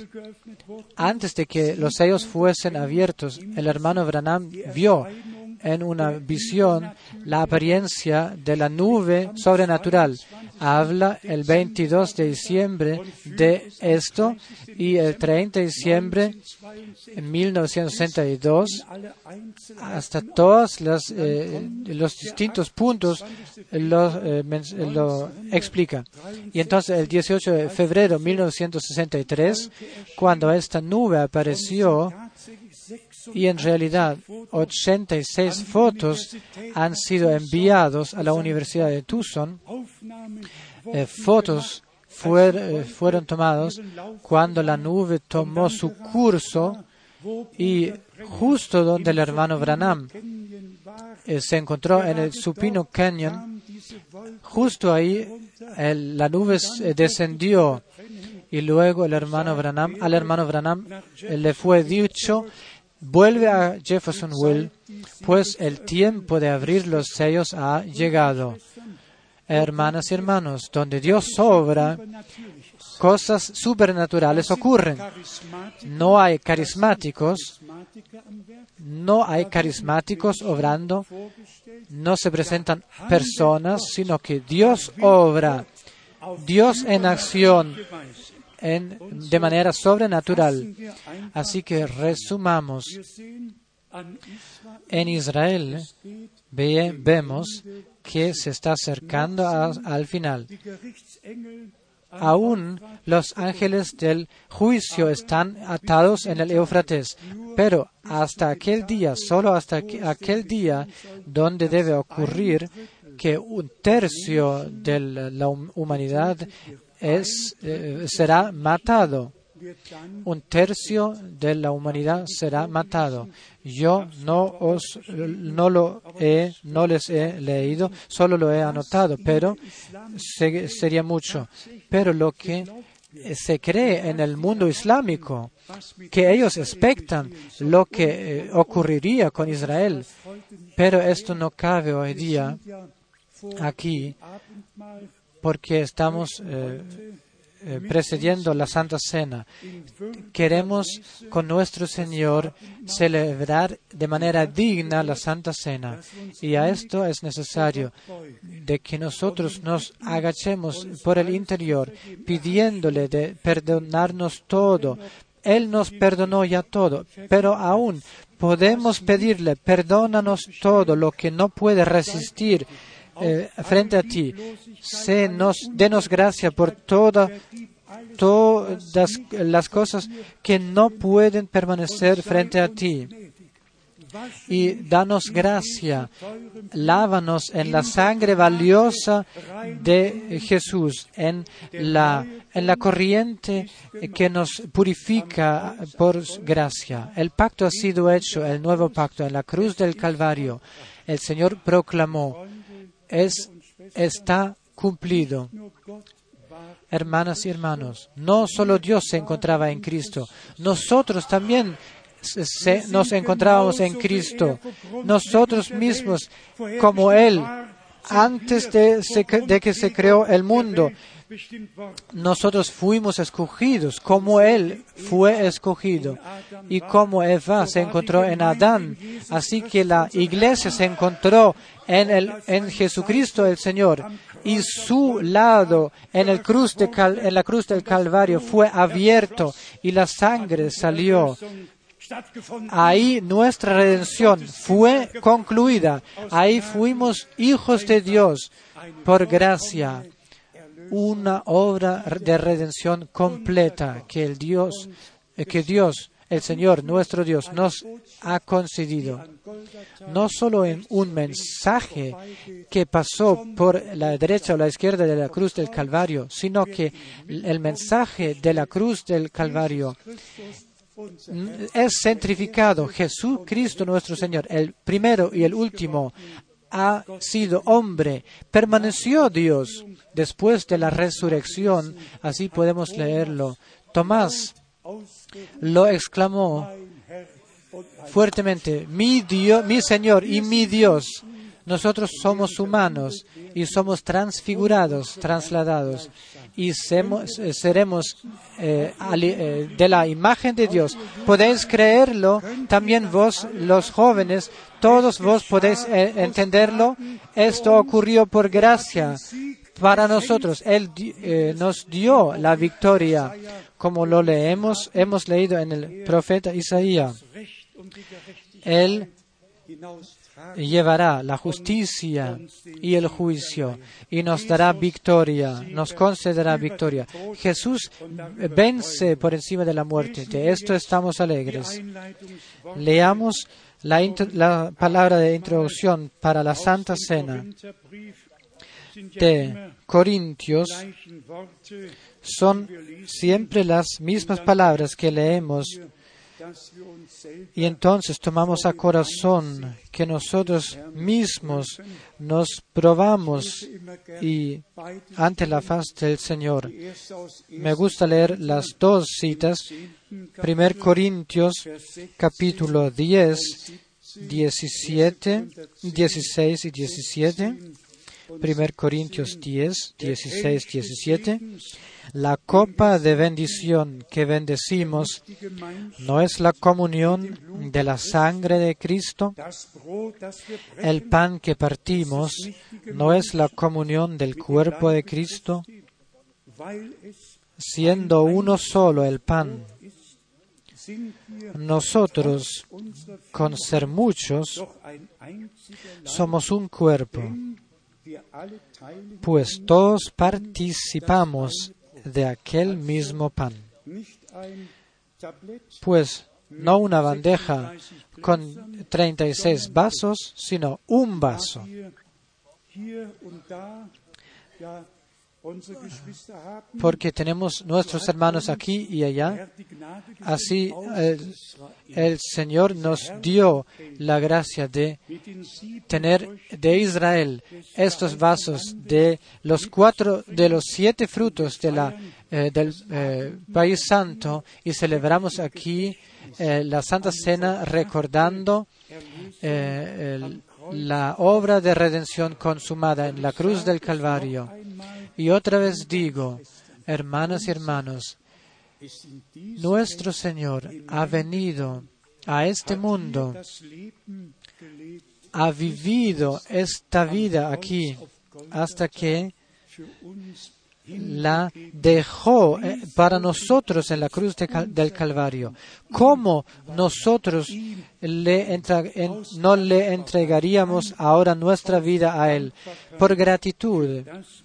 antes de que los sellos fuesen abiertos, el hermano Branham vio en una visión la apariencia de la nube sobrenatural. Habla el 22 de diciembre de esto y el 30 de diciembre de 1962 hasta todos los, eh, los distintos puntos eh, lo explica. Y entonces el 18 de febrero de 1963, cuando esta nube apareció, y en realidad 86 fotos han sido enviados a la Universidad de Tucson. Eh, fotos fuer, fueron tomados cuando la nube tomó su curso y justo donde el hermano Branham eh, se encontró en el Supino Canyon, justo ahí la nube descendió y luego el hermano Branham, al hermano Branham le fue dicho Vuelve a Jeffersonville, pues el tiempo de abrir los sellos ha llegado. Hermanas y hermanos, donde Dios sobra, cosas supernaturales ocurren. No hay carismáticos, no hay carismáticos obrando, no se presentan personas, sino que Dios obra, Dios en acción, de manera sobrenatural. Así que resumamos. En Israel vemos que se está acercando al final. Aún los ángeles del juicio están atados en el Éufrates, pero hasta aquel día, solo hasta aquel día donde debe ocurrir que un tercio de la humanidad es, eh, será matado. Un tercio de la humanidad será matado. Yo no os no lo he, no les he leído, solo lo he anotado, pero sería mucho. Pero lo que se cree en el mundo islámico, que ellos expectan lo que eh, ocurriría con Israel, pero esto no cabe hoy día aquí porque estamos eh, eh, precediendo la Santa Cena. Queremos con nuestro Señor celebrar de manera digna la Santa Cena. Y a esto es necesario de que nosotros nos agachemos por el interior, pidiéndole perdonarnos todo. Él nos perdonó ya todo, pero aún podemos pedirle, perdónanos todo lo que no puede resistir eh, frente a ti. Se nos, denos gracia por toda, todas las cosas que no pueden permanecer frente a ti. Y danos gracia, lávanos en la sangre valiosa de Jesús, en la, en la corriente que nos purifica por gracia. El pacto ha sido hecho, el nuevo pacto, en la cruz del Calvario. El Señor proclamó, es, está cumplido. Hermanas y hermanos, no solo Dios se encontraba en Cristo, nosotros también nos encontrábamos en Cristo. Nosotros mismos, como Él, antes de, de que se creó el mundo, nosotros fuimos escogidos como Él fue escogido y como Eva se encontró en Adán. Así que la iglesia se encontró en, el, en Jesucristo el Señor y su lado en, el cruz de en la cruz del Calvario fue abierto y la sangre salió. Ahí nuestra redención fue concluida. Ahí fuimos hijos de Dios por gracia una obra de redención completa que el Dios, eh, que Dios, el Señor, nuestro Dios, nos ha concedido. No solo en un mensaje que pasó por la derecha o la izquierda de la cruz del Calvario, sino que el mensaje de la cruz del Calvario es centrificado. Jesucristo nuestro Señor, el primero y el último, ha sido hombre, permaneció Dios después de la resurrección, así podemos leerlo. Tomás lo exclamó fuertemente, mi Dios, mi Señor y mi Dios. Nosotros somos humanos y somos transfigurados, trasladados y eh, seremos eh, eh, de la imagen de Dios. Podéis creerlo, también vos, los jóvenes, todos vos podéis entenderlo. Esto ocurrió por gracia para nosotros. Él nos dio la victoria, como lo leemos, hemos leído en el profeta Isaías. Él. Llevará la justicia y el juicio y nos dará victoria, nos concederá victoria. Jesús vence por encima de la muerte. De esto estamos alegres. Leamos la, la palabra de introducción para la Santa Cena de Corintios. Son siempre las mismas palabras que leemos y entonces tomamos a corazón que nosotros mismos nos probamos y ante la faz del Señor. Me gusta leer las dos citas. 10. 1 Corintios Vers 16 capítulo 10, 17, 16 y 17. 1 Corintios 10, 16, 17. La copa de bendición que bendecimos no es la comunión de la sangre de Cristo. El pan que partimos no es la comunión del cuerpo de Cristo, siendo uno solo el pan. Nosotros, con ser muchos, somos un cuerpo, pues todos participamos de aquel mismo pan. Pues no una bandeja con 36 vasos, sino un vaso. Porque tenemos nuestros hermanos aquí y allá. Así el, Señor nos dio la gracia de tener de Israel estos vasos de los cuatro de los siete frutos de la, eh, del eh, país santo y celebramos aquí eh, la Santa Cena recordando eh, la obra de redención consumada en la cruz del Calvario. Y otra vez digo, hermanas y hermanos, nuestro Señor ha venido a este mundo ha vivido esta vida aquí hasta que la dejó eh, para nosotros en la cruz del Calvario. ¿Cómo nosotros le no le entregaríamos ahora nuestra vida a Él? Por gratitud,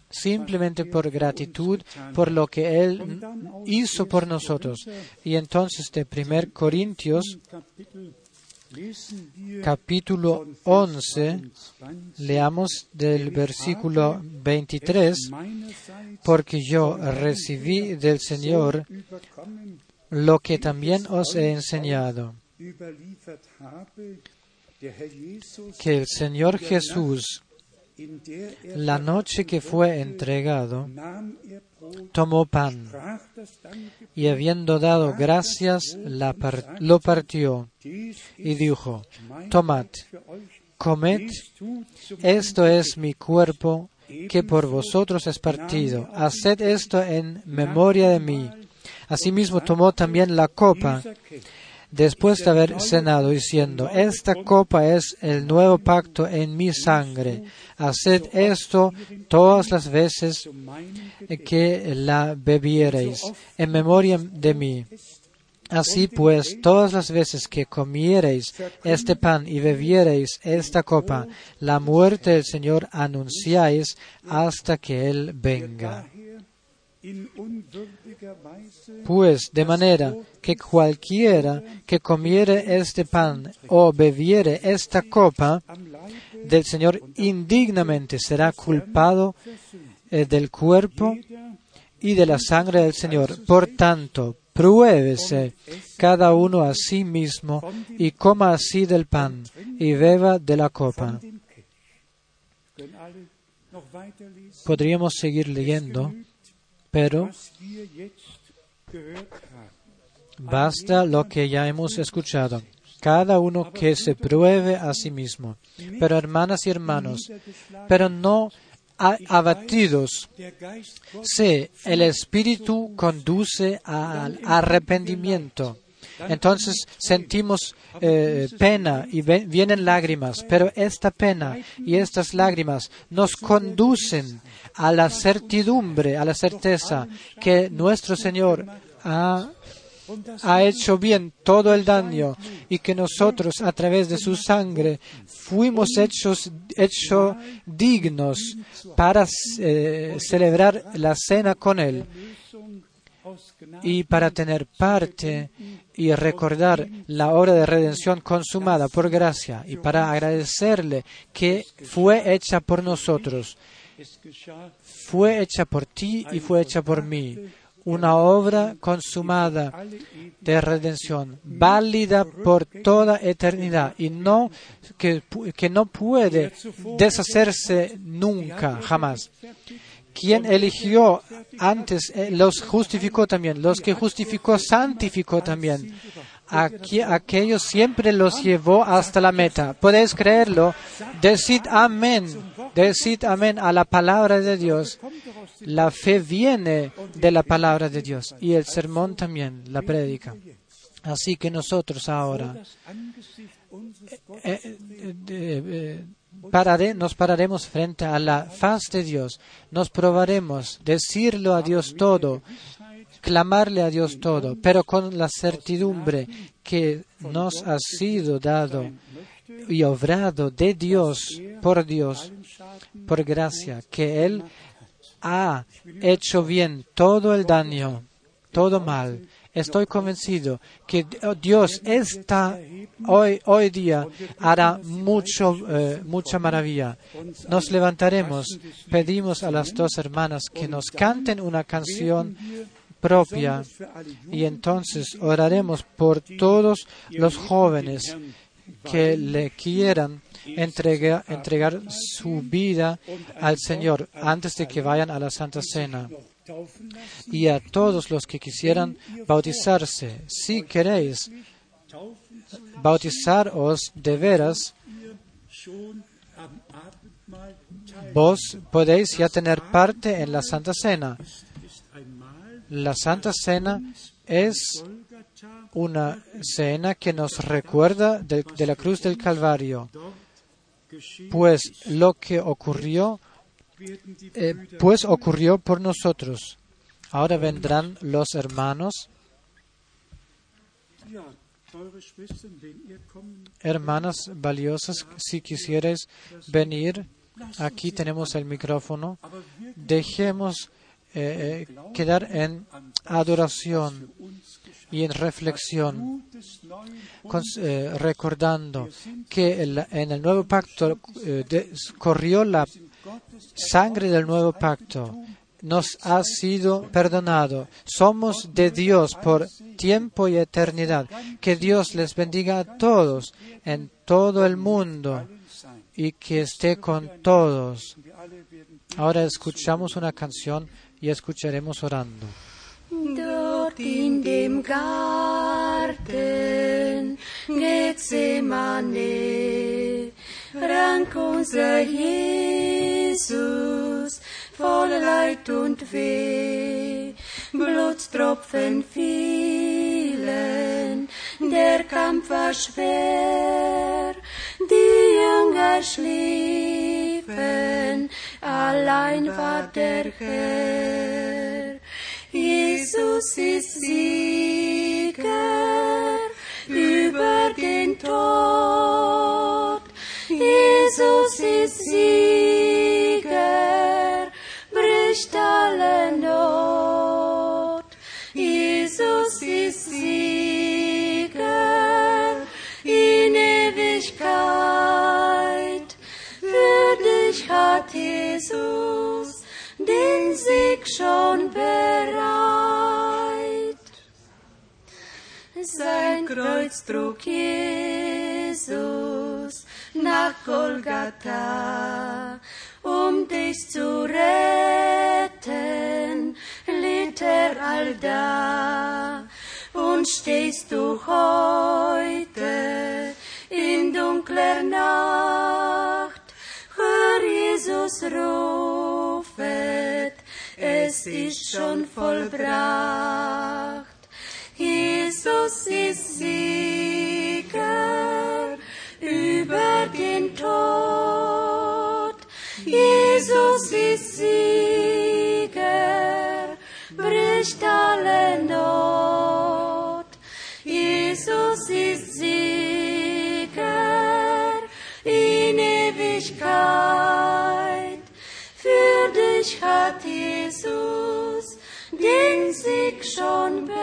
simplemente por gratitud por lo que Él hizo por nosotros. Y entonces de 1 Corintios capítulo 11, leamos del versículo 23, meinerseits porque yo recibí del Señor lo que también os he enseñado, que el Señor Jesús, la noche que fue entregado, tomó pan y habiendo dado gracias, lo partió y dijo, tomad, comed, esto es mi cuerpo que por vosotros es partido. Haced esto en memoria de mí. Asimismo tomó también la copa después de haber cenado, diciendo, Esta copa es el nuevo pacto en mi sangre. Haced esto todas las veces que la bebiereis, en memoria de mí. Así pues, todas las veces que comiereis este pan y bebiereis esta copa, la muerte del Señor anunciáis hasta que Él venga. Pues de manera que cualquiera que comiere este pan o bebiere esta copa del Señor indignamente será culpado eh, del cuerpo y de la sangre del Señor. Por tanto, pruébese cada uno a sí mismo y coma así del pan y beba de la copa. Podríamos seguir leyendo, pero basta lo que ya hemos escuchado. cada uno que se pruebe a sí mismo. Pero hermanas y hermanos, pero no abatidos. Sí, el Espíritu conduce al arrepentimiento. Entonces sentimos eh, pena y vienen lágrimas, pero esta pena y estas lágrimas nos conducen a la certidumbre, a la certeza que nuestro Señor ha hecho bien todo el daño y que nosotros a través de su sangre fuimos hechos hecho dignos para eh, celebrar la cena con él y para tener parte y recordar la obra de redención consumada por gracia y para agradecerle que fue hecha por nosotros, fue hecha por ti y fue hecha por mí una obra consumada de redención, válida por toda eternidad y no que, que no puede deshacerse nunca, jamás. Quien eligió antes eh, los justificó también, los que justificó santificó también. Aquellos siempre los llevó hasta la meta. ¿Podéis creerlo? Decid amén. Decid amén a la palabra de Dios. La fe viene de la palabra de Dios y el sermón también, la prédica. Así que nosotros ahora eh, eh, nos pararemos frente a la faz de Dios, nos probaremos decirlo a Dios todo, clamarle a Dios todo, pero con la certidumbre que nos ha sido dado y obrado de Dios, por Dios, por gracia, que Él ha hecho bien todo el daño, todo mal. Estoy convencido que Dios está hoy, hoy día hará mucho, eh, mucha maravilla. Nos levantaremos, pedimos a las dos hermanas que nos canten una canción propia y entonces oraremos por todos los jóvenes que le quieran entregar, entregar su vida al Señor antes de que vayan a la Santa Cena. Y a todos los que quisieran bautizarse, si queréis bautizaros de veras, vos podéis ya tener parte en la Santa Cena. La Santa Cena es una cena que nos recuerda de, la cruz del Calvario, pues lo que ocurrió, eh, pues ocurrió por nosotros. Ahora vendrán los hermanos, hermanas valiosas, si quisierais venir, aquí tenemos el micrófono. Dejemos eh, eh, quedar en adoración y en reflexión, recordando que en el nuevo pacto de- corrió la sangre del nuevo pacto. Nos ha sido perdonado. Somos de Dios por tiempo y eternidad. Que Dios les bendiga a todos en todo el mundo y que esté con todos. Ahora escuchamos una canción y escucharemos orando. Dem Garten Jesus voll Leid und Weh. Blutstropfen fielen, der Kampf war schwer, die Jünger schliefen, allein war der Herr. Jesus ist Sieger über den Tod. Jesus ist Sieger, bricht alle Not. Jesus ist Sieger in Ewigkeit. Für dich hat Jesus den Sieg schon bereit. Sein Kreuz trug Jesus nach Golgatha, um dich zu retten, litt er all da. Und stehst du heute in dunkler Nacht, hör Jesus rufet, es ist schon vollbracht. Jesus ist sie. Jesus ist Sieger, bricht alle Not. Jesus ist Sieger in Ewigkeit. Für dich hat Jesus den Sieg schon bereit.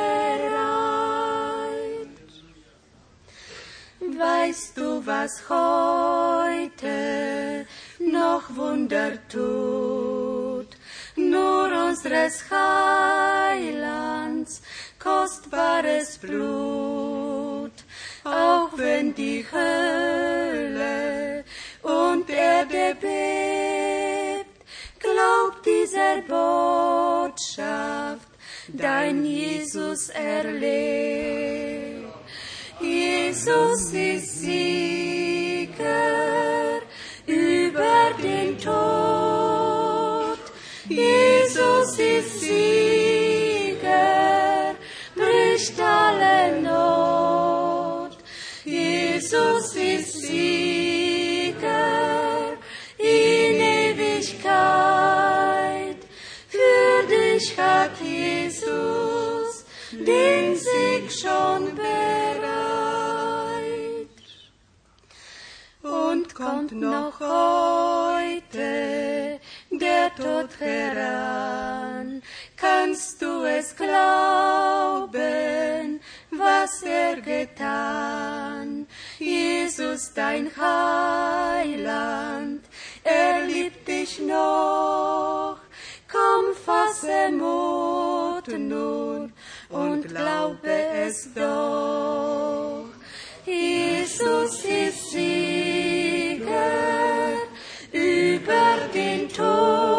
Weißt du, was heute noch Wunder tut? Nur unseres Heilands kostbares Blut, auch wenn die Hölle und Erde bebt, glaubt dieser Botschaft, dein Jesus erlebt. Jesus ist Sieger über den Tod. Jesus ist Sieger, bricht alle Not. Jesus ist Sieger in Ewigkeit. Für dich hat Jesus den Sieg schon bereit. Und kommt noch Tod heran, kannst du es glauben, was er getan. Jesus, dein Heiland, er liebt dich noch. Komm, fasse Mut nun und glaube es doch. Jesus ist Sieger über den Tod.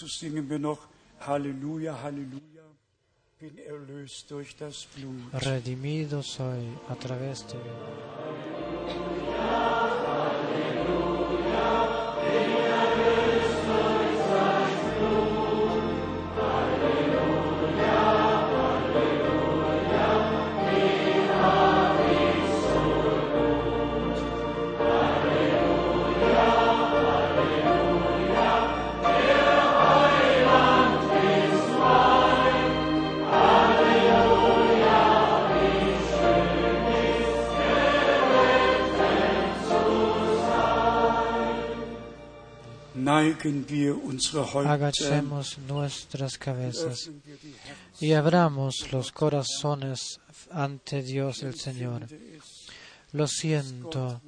Dazu singen wir noch Halleluja, Halleluja, bin erlöst durch das Blut. Redimido soy a través de Neigen agachemos nuestras cabezas y abramos los corazones ante Dios el Señor. Lo siento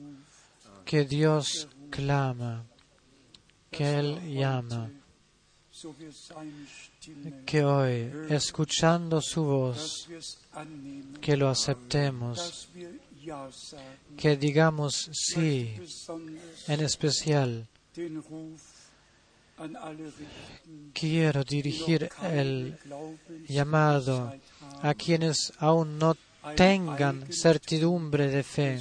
que Dios clama, que Él llama, que hoy, escuchando su voz, que lo aceptemos, que digamos sí, en especial quiero dirigir el llamado a quienes aún no tengan certidumbre de fe,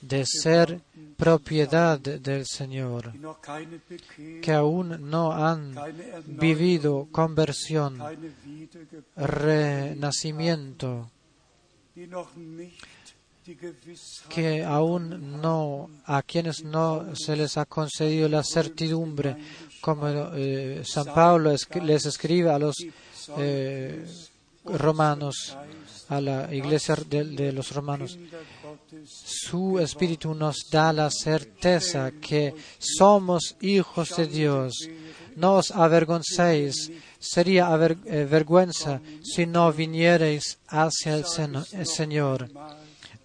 de ser propiedad del Señor, que aún no han vivido conversión, renacimiento, que aún no, a quienes no se les ha concedido la certidumbre, como eh, San Pablo es- les escribe a los eh, romanos, a la iglesia de, los romanos. Su espíritu nos da la certeza que somos hijos de Dios. No os avergoncéis. Sería eh, vergüenza si no vinierais hacia el Señor.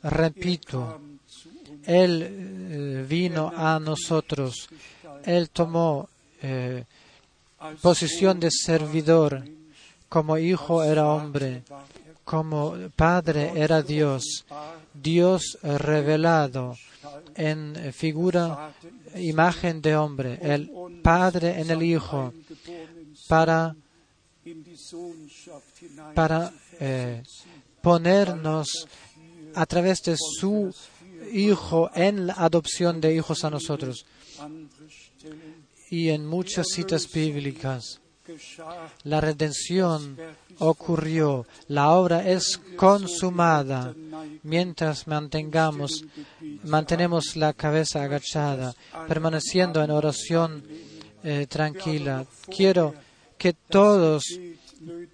Repito, Él eh, vino a nosotros. Él tomó eh, posición de servidor. Como hijo era hombre. Como padre era Dios. Dios revelado en figura, imagen de hombre. El Padre en el Hijo. Para, para eh, ponernos a través de su Hijo en la adopción de hijos a nosotros. Y en muchas citas bíblicas, la redención ocurrió, la obra es consumada mientras mantengamos, mantenemos la cabeza agachada, permaneciendo en oración eh, tranquila. Quiero que todos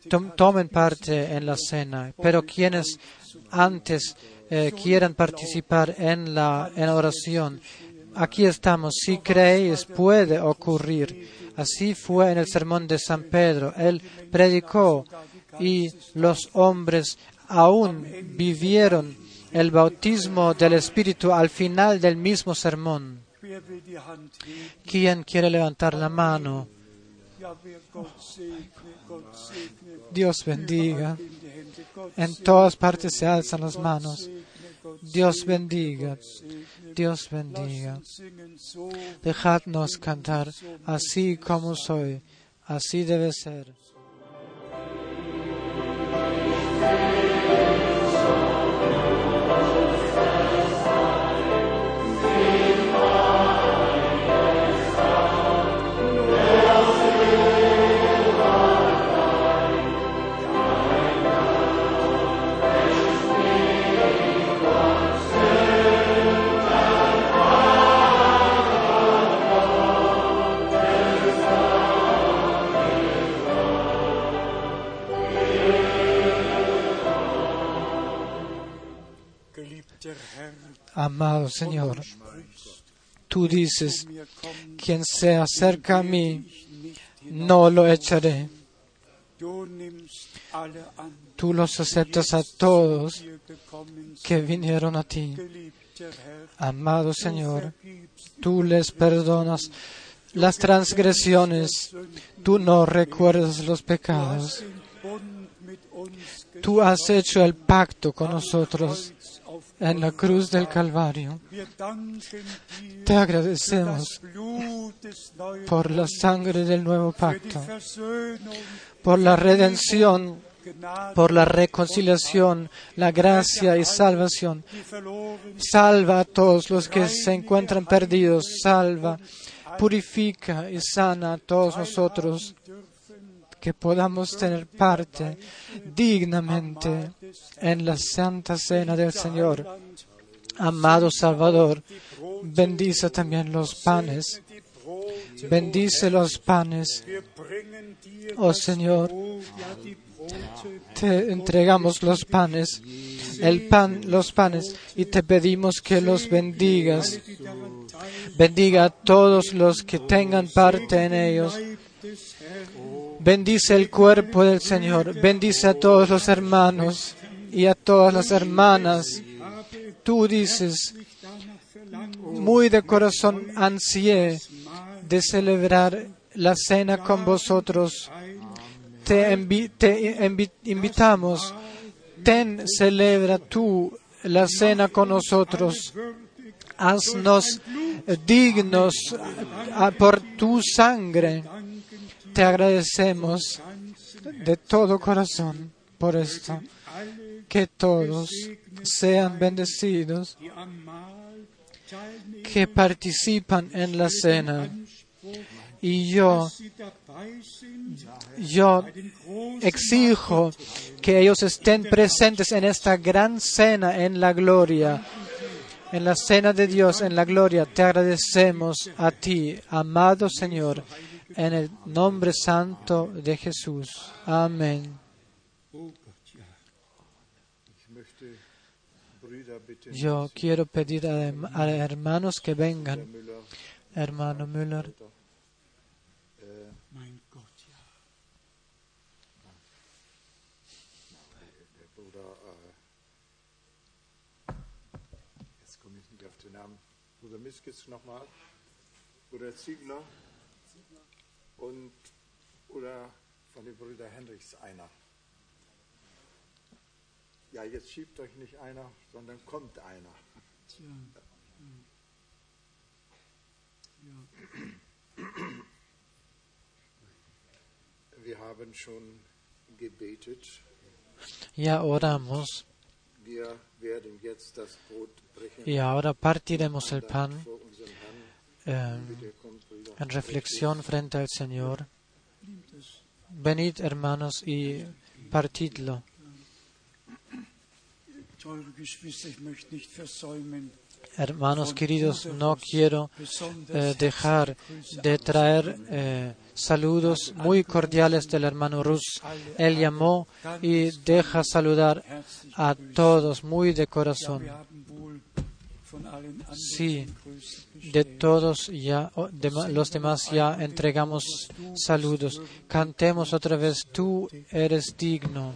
tom- tomen parte en la cena, pero quienes antes eh, quieran participar en la en oración, aquí estamos. Si creéis, puede ocurrir. Así fue en el sermón de San Pedro. Él predicó y los hombres aún vivieron el bautismo del Espíritu al final del mismo sermón. ¿Quién quiere levantar la mano? Dios bendiga. En todas partes se alzan las manos. Dios bendiga. Dios bendiga. Dejadnos cantar así como soy. Así debe ser. Amado Señor, tú dices, quien se acerca a mí, no lo echaré. Tú los aceptas a todos que vinieron a ti. Amado Señor, tú les perdonas las transgresiones, tú no recuerdas los pecados. Tú has hecho el pacto con nosotros en la cruz del Calvario. Te agradecemos por la sangre del nuevo pacto, por la redención, por la reconciliación, la gracia y salvación. Salva a todos los que se encuentran perdidos, salva, purifica y sana a todos nosotros que podamos tener parte dignamente en la santa cena del Señor. Amado Salvador, bendice también los panes, bendice los panes. Oh Señor, te entregamos los panes, el pan, los panes, y te pedimos que los bendigas. Bendiga a todos los que tengan parte en ellos. Bendice el cuerpo del Señor. Bendice a todos los hermanos y a todas las hermanas. Tú dices, muy de corazón ansié de celebrar la cena con vosotros. Te, invitamos. Ten, celebra tú la cena con nosotros. Haznos dignos a- por tu sangre. Te agradecemos de todo corazón por esto. Que todos sean bendecidos, que participan en la cena. Y yo, yo exijo que ellos estén presentes en esta gran cena en la gloria, en la cena de Dios, en la gloria. Te agradecemos a ti, amado Señor, en el nombre santo de Jesús. Amén. Yo quiero pedir a, a hermanos que vengan. Hermano Müller, Bruder, äh, und oder von den Brüder Henrichs einer. Ja, jetzt schiebt euch nicht einer, sondern kommt einer. Tja. Wir haben schon gebetet. ya oramos Wir werden jetzt das Brot brechen. y ahora partiremos el pan Vor unserem Herrn. En reflexión frente al Señor. Venid, hermanos, y partidlo. Hermanos queridos, no quiero eh, dejar de traer eh, saludos muy cordiales del hermano Rus. Él llamó y deja saludar a todos muy de corazón. Sí, Grüßen de todos ya, de los demás ya entregamos saludos. Cantemos otra vez, tú eres digno.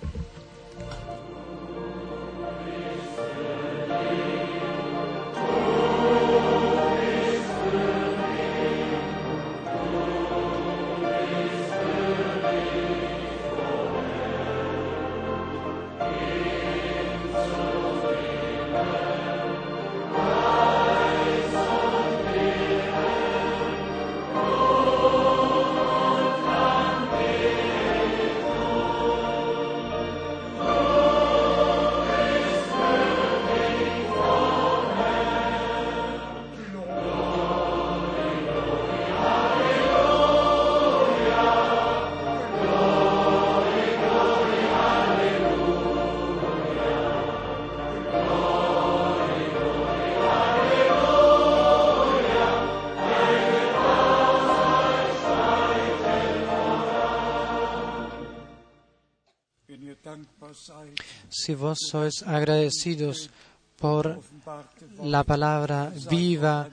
Sois agradecidos por la palabra viva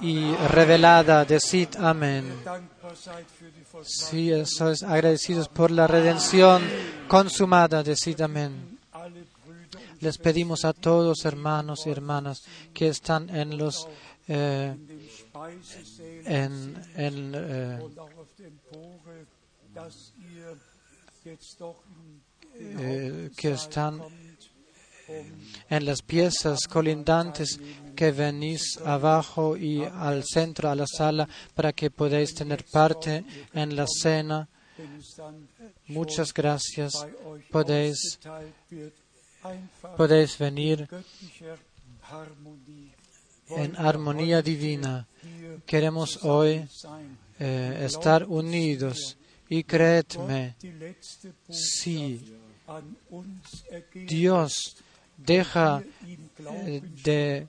y revelada, decid amén. Si sois agradecidos por la redención consumada, decid amén. Les pedimos a todos, hermanos y hermanas, que están en los eh, eh, eh, que están en las piezas colindantes que venís abajo y al centro, a la sala, para que podáis tener parte en la cena. Muchas gracias. Podéis, podéis venir en armonía divina. Queremos hoy eh, estar unidos y creedme, si Dios deja eh, de,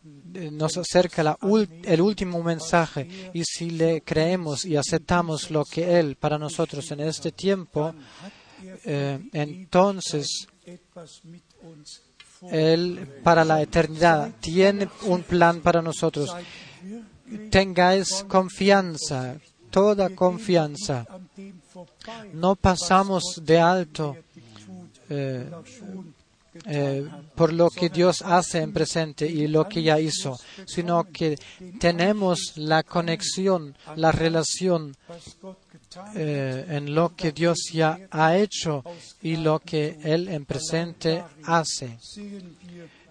nos acerca el último mensaje y si le creemos y aceptamos lo que Él para nosotros en este tiempo, eh, entonces. Él para la eternidad tiene un plan para nosotros. Tengáis confianza, toda confianza. No pasamos de alto eh, eh, por lo que Dios hace en presente y lo que ya hizo, sino que tenemos la conexión, la relación eh, en lo que Dios ya ha hecho y lo que Él en presente hace.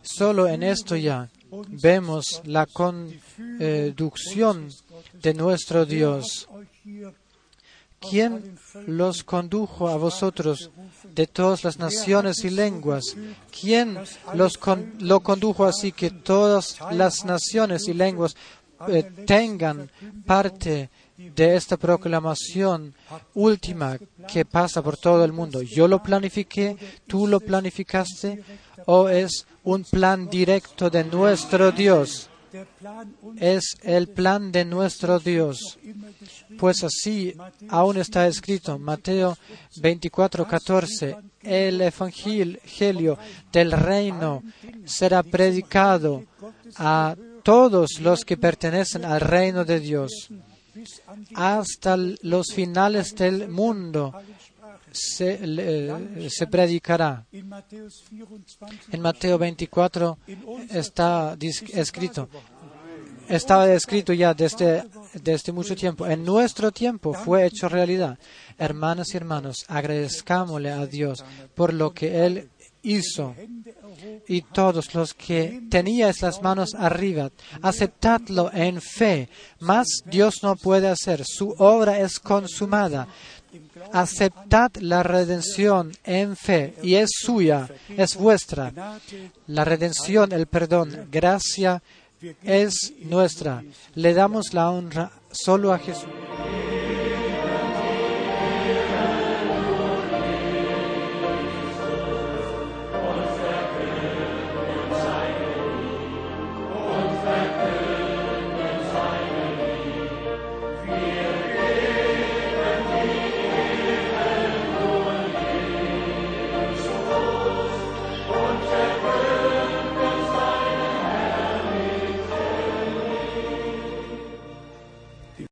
Solo en esto ya vemos la conducción de nuestro Dios. ¿Quién los condujo a vosotros de todas las naciones y lenguas? ¿Quién los lo condujo así que todas las naciones y lenguas eh, tengan parte de esta proclamación última que pasa por todo el mundo. Yo lo planifiqué, tú lo planificaste, o es un plan directo de nuestro Dios. Es el plan de nuestro Dios. Pues así aún está escrito, Mateo 24, 14, el Evangelio del reino será predicado a todos los que pertenecen al reino de Dios. Hasta los finales del mundo se, le- se predicará. En Mateo 24 está escrito, estaba escrito ya desde, desde mucho tiempo. En nuestro tiempo fue hecho realidad. Hermanas y hermanos, agradezcámosle a Dios por lo que Él hizo. Y todos los que teníais las manos arriba, aceptadlo en fe. Más Dios no puede hacer. Su obra es consumada. Aceptad la redención en fe y es suya, es vuestra. La redención, el perdón, gracia es nuestra. Le damos la honra solo a Jesús.